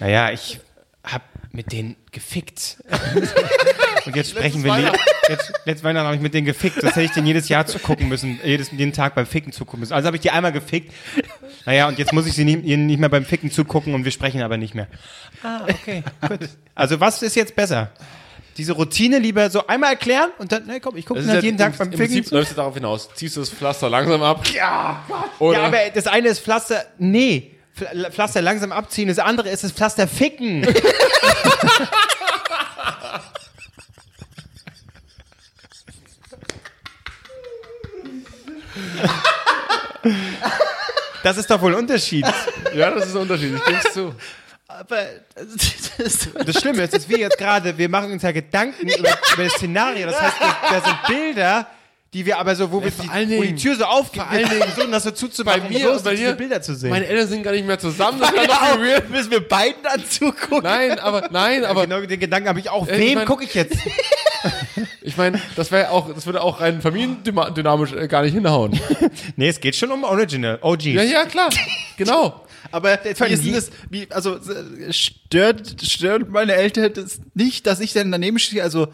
Naja, ich hab mit denen gefickt. Und jetzt sprechen wir nicht. Jetzt, letztes Weihnachten habe ich mit denen gefickt. Das hätte ich denen jedes Jahr zugucken müssen, jedes, jeden Tag beim Ficken zugucken müssen. Also habe ich die einmal gefickt. Naja, und jetzt muss ich sie nicht, ihnen nicht mehr beim Ficken zugucken und wir sprechen aber nicht mehr. Ah, okay, gut. Also was ist jetzt besser? Diese Routine lieber so einmal erklären und dann, ne, komm, ich gucke halt jeden Tag im, beim Im Ficken Prinzip zu. läuft es darauf hinaus. Ziehst du das Pflaster langsam ab. Ja, Gott. Oder- ja, aber das eine ist Pflaster, nee, Pfl- Pflaster langsam abziehen, das andere ist das Pflaster ficken. Das ist doch wohl ein Unterschied. Ja, das ist ein Unterschied. Ich gebe zu. Aber das, Das Schlimme ist, dass wir jetzt gerade, wir machen uns ja Gedanken über, über das Szenario. Das heißt, da sind Bilder, die wir aber so, wo, wir die, allen wo die Dingen- Tür so aufgeht, vor allen wir Dingen- versuchen das so zuzumachen, Bei um mir und bei dir, Bilder zu sehen. Meine Eltern sind gar nicht mehr zusammen. Das doch viel weird. müssen wir beiden dann zugucken. Nein, aber, nein, aber genau den Gedanken habe ich auch. Äh, ich Wem mein- gucke ich jetzt? ich meine, das wäre auch, das würde auch rein familiendynamisch äh, gar nicht hinhauen. Nee, es geht schon um Original, OGs. Ja, ja, klar. Genau. Aber wie ist denn das, wie, also äh, stört, stört meine Eltern das nicht, dass ich dann daneben stehe? Also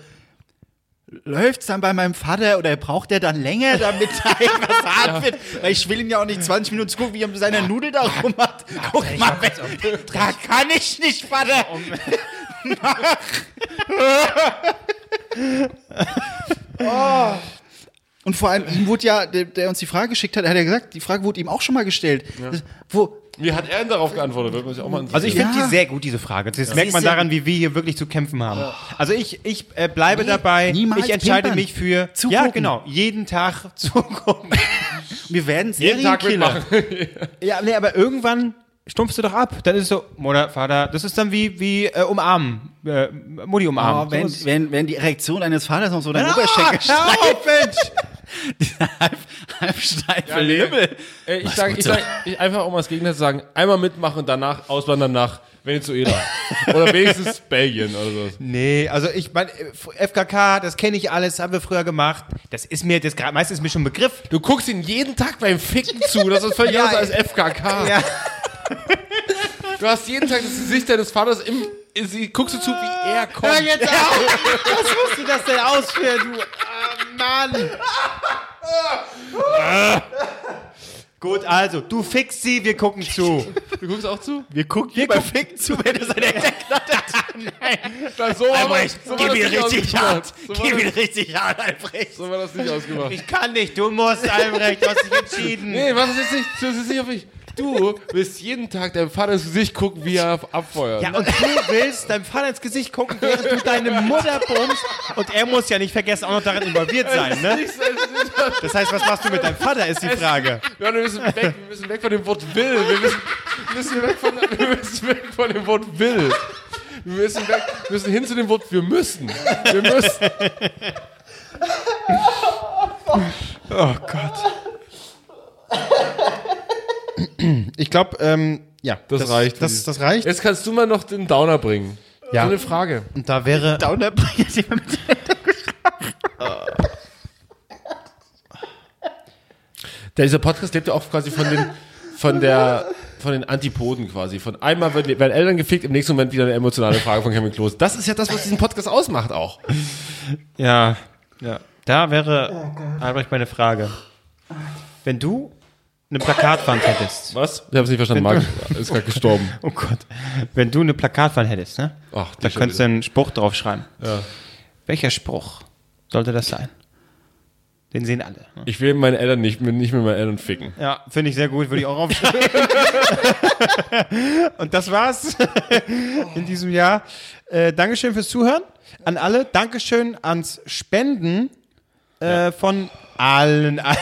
läuft's dann bei meinem Vater oder braucht er dann länger, damit da etwas hart wird? Weil ich will ihn ja auch nicht 20 Minuten zugucken, wie er mit seiner Nudel da rummacht. Guck mal, wenn, da kann ich nicht, Vater. oh. Und vor allem, ihm wurde ja, der, der uns die Frage geschickt hat, hat er gesagt, die Frage wurde ihm auch schon mal gestellt. Das- Wo, Wie hat er denn darauf geantwortet? Würde mich auch mal interessieren. Also ich finde Ja. die sehr gut, diese Frage. Das merkt ist man ja- daran, wie wir hier wirklich zu kämpfen haben. Also ich, ich äh, bleibe Nee, dabei, ich entscheide pimpern. mich für, Zugucken. ja genau, jeden Tag zugucken. wir werden jeden Tag Serienkiller. mitmachen. ja, nee, aber irgendwann stumpfst du doch ab. Dann ist es so, Mutter, Vater, das ist dann wie, wie äh, umarmen, äh, Mutti umarmen. Oh, wenn, So wenn, wenn die Erektion eines Vaters noch so dein Ah, Oberschenkel auf, Mensch! halb, halb steife Ja, nee. Lümmel. Äh, ich sage ich sag, ich einfach auch mal das Gegenteil sagen. Einmal mitmachen, danach auswandern nach Venezuela. Oder wenigstens Belgien oder so. Nee, also ich meine, FKK, das kenne ich alles, haben wir früher gemacht. Das ist mir, das meistens ist mir schon ein Begriff. Du guckst ihn jeden Tag beim Ficken zu. Das ist völlig Ja, anders als FKK. Ja. Du hast jeden Tag das Gesicht deines Vaters im. Sie guckst du zu, wie er kommt. Hör jetzt auf! Was musst du das denn ausführen, du? Ah, Mann! Gut, also, du fixst sie, wir gucken zu. Du guckst auch zu? Wir gucken beim Ficken zu, wenn er seine Erektion Na, so das- so Gib ihn richtig hart. So Gib ihn richtig hart, Albrecht. So war das nicht ausgemacht. Ich kann nicht, du musst, Albrecht, du hast dich entschieden. Nee, was ist jetzt nicht, das ist nicht auf mich. Du willst jeden Tag deinem Vater ins Gesicht gucken, wie er abfeuert. Ja, und du willst deinem Vater ins Gesicht gucken, während du deine Mutter bummst. Und er muss ja nicht vergessen, auch noch daran involviert sein, ne? Das heißt, was machst du mit deinem Vater, ist die Frage. Ja, wir müssen weg, wir müssen weg von dem Wort will. Wir müssen, wir müssen, weg, von, wir müssen weg von dem Wort will. Wir müssen, weg, wir müssen hin zu dem Wort wir müssen. Wir müssen. Oh Gott. Ich glaube, ähm, ja, Das reicht für Das, das reicht. Jetzt kannst du mal noch den Downer bringen. Ja. So eine Frage. Und da wäre. Downer bringt jemand mit Der, dieser Podcast lebt ja auch quasi von den, von der, von den Antipoden quasi. Von einmal werden, werden Eltern gefickt, im nächsten Moment wieder eine emotionale Frage von Kevin Klose. Das ist ja das, was diesen Podcast ausmacht auch. Ja, ja. Da wäre, Albrecht, meine Frage. Wenn du eine Plakatwand hättest. Was? Ich hab's nicht verstanden. Marc ist gerade gestorben. Oh Gott. Wenn du eine Plakatwand hättest, ne? Ach, Da könntest du einen Spruch draufschreiben. Ja. Welcher Spruch sollte das sein? Den sehen alle. Ne? Ich will meine Eltern nicht, nicht mit meinen Eltern ficken. Ja, finde ich sehr gut, würde ich auch aufschreiben. Und das war's in diesem Jahr. Äh, Dankeschön fürs Zuhören an alle. Dankeschön ans Spenden äh, von allen. allen.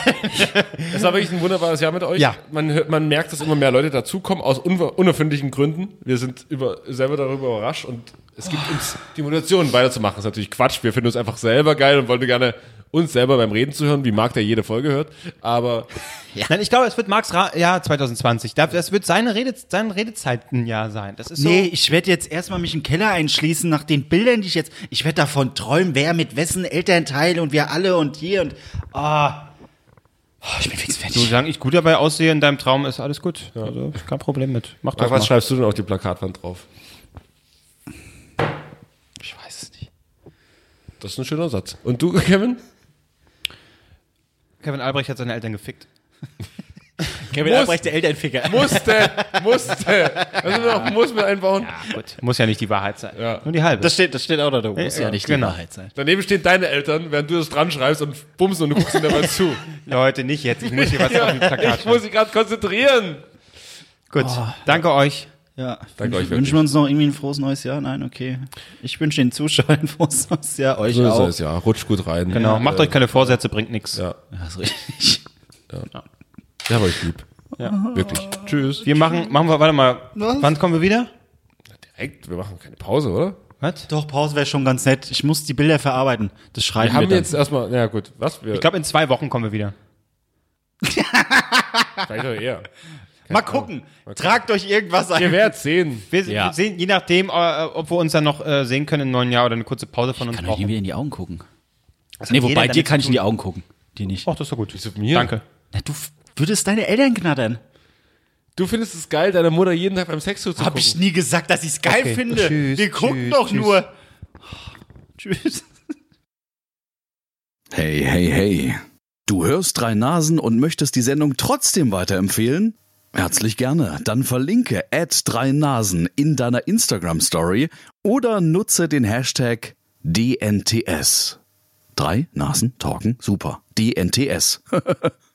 Es war wirklich ein wunderbares Jahr mit euch. Ja. Man, hört, man merkt, dass immer mehr Leute dazukommen aus un unerfindlichen Gründen. Wir sind über, selber darüber überrascht und es gibt uns die Motivation weiterzumachen. Das ist natürlich Quatsch. Wir finden uns einfach selber geil und wollen gerne uns selber beim Reden zu hören, wie Marc der jede Folge hört. Aber Nein, ich glaube, es wird Marks Ra Jahr 2020. Da- Das wird seine, Rede, sein Redezeitenjahr sein. Das ist so. Nee, ich werde jetzt erstmal mich im Keller einschließen nach den Bildern, die ich jetzt. Ich werde davon träumen, wer mit wessen Elternteil und wir alle und hier und. Ah. Oh, ich bin fix Du, fertig. solange ich gut dabei aussehe in deinem Traum, ist alles gut. Also, kein Problem mit. Mach Marc, was mal. schreibst du denn auf die Plakatwand drauf? Ich weiß es nicht. Das ist ein schöner Satz. Und du, Kevin? Kevin Albrecht hat seine Eltern gefickt. Kevin Muss- Albrecht, der Elternficker. Musste, musste. Also noch muss mit einbauen. Gut. Muss ja nicht die Wahrheit sein. Ja. Nur die halbe. Das steht, das steht auch da. Da muss Ja, ja nicht genau. die Wahrheit sein. Daneben stehen deine Eltern, während du das dran schreibst und bumsen und du guckst ihnen dabei zu. Leute, nicht jetzt. Ich muss hier was auf dem Plakat Ich muss mich gerade konzentrieren. Gut. Danke euch. Ja, Danke euch wünschen wir uns noch irgendwie ein frohes neues Jahr? Nein, okay. Ich wünsche den Zuschauern ein frohes neues Jahr, euch So ist auch. es, ja. Rutscht gut rein. Genau. Macht äh, euch keine Vorsätze, bringt nichts. Ja, Ja, ist richtig. ich hab euch lieb. Ja. Wirklich. Tschüss. Wir machen, machen wir, warte mal. Wann kommen wir wieder? Direkt, wir machen keine Pause, oder? Was? Doch, Pause wäre schon ganz nett. Ich muss die Bilder verarbeiten. Das schreiben Wir wir, haben dann. jetzt erstmal, na ja, gut, was? Wir, Ich glaube, in zwei Wochen kommen wir wieder. vielleicht auch eher. Mal gucken. Tragt euch irgendwas ein. Ihr werdet sehen. Wir, Ja. wir sehen, je nachdem, äh, ob wir uns dann noch äh, sehen können im neuen Jahr oder eine kurze Pause von uns kann euch nie brauchen. wieder in die Augen gucken. hat Nee, wobei dir kann ich in die Augen gucken. Dir nicht. Ach, das ist doch gut. Wieso mir? Danke. Na, du würdest deine Eltern knattern. Du findest es geil, deiner Mutter jeden Tag beim Sex zuzugucken. Hab ich nie gesagt, dass ich's geil Okay. finde. Tschüss, Wir gucken tschüss, doch tschüss. nur. Tschüss. Hey, hey, hey. Du hörst drei Nasen und möchtest die Sendung trotzdem weiterempfehlen? Herzlich gerne. Dann verlinke at drei Nasen in deiner Instagram Story oder nutze den Hashtag DNTS. Drei Nasen talken super. DNTS.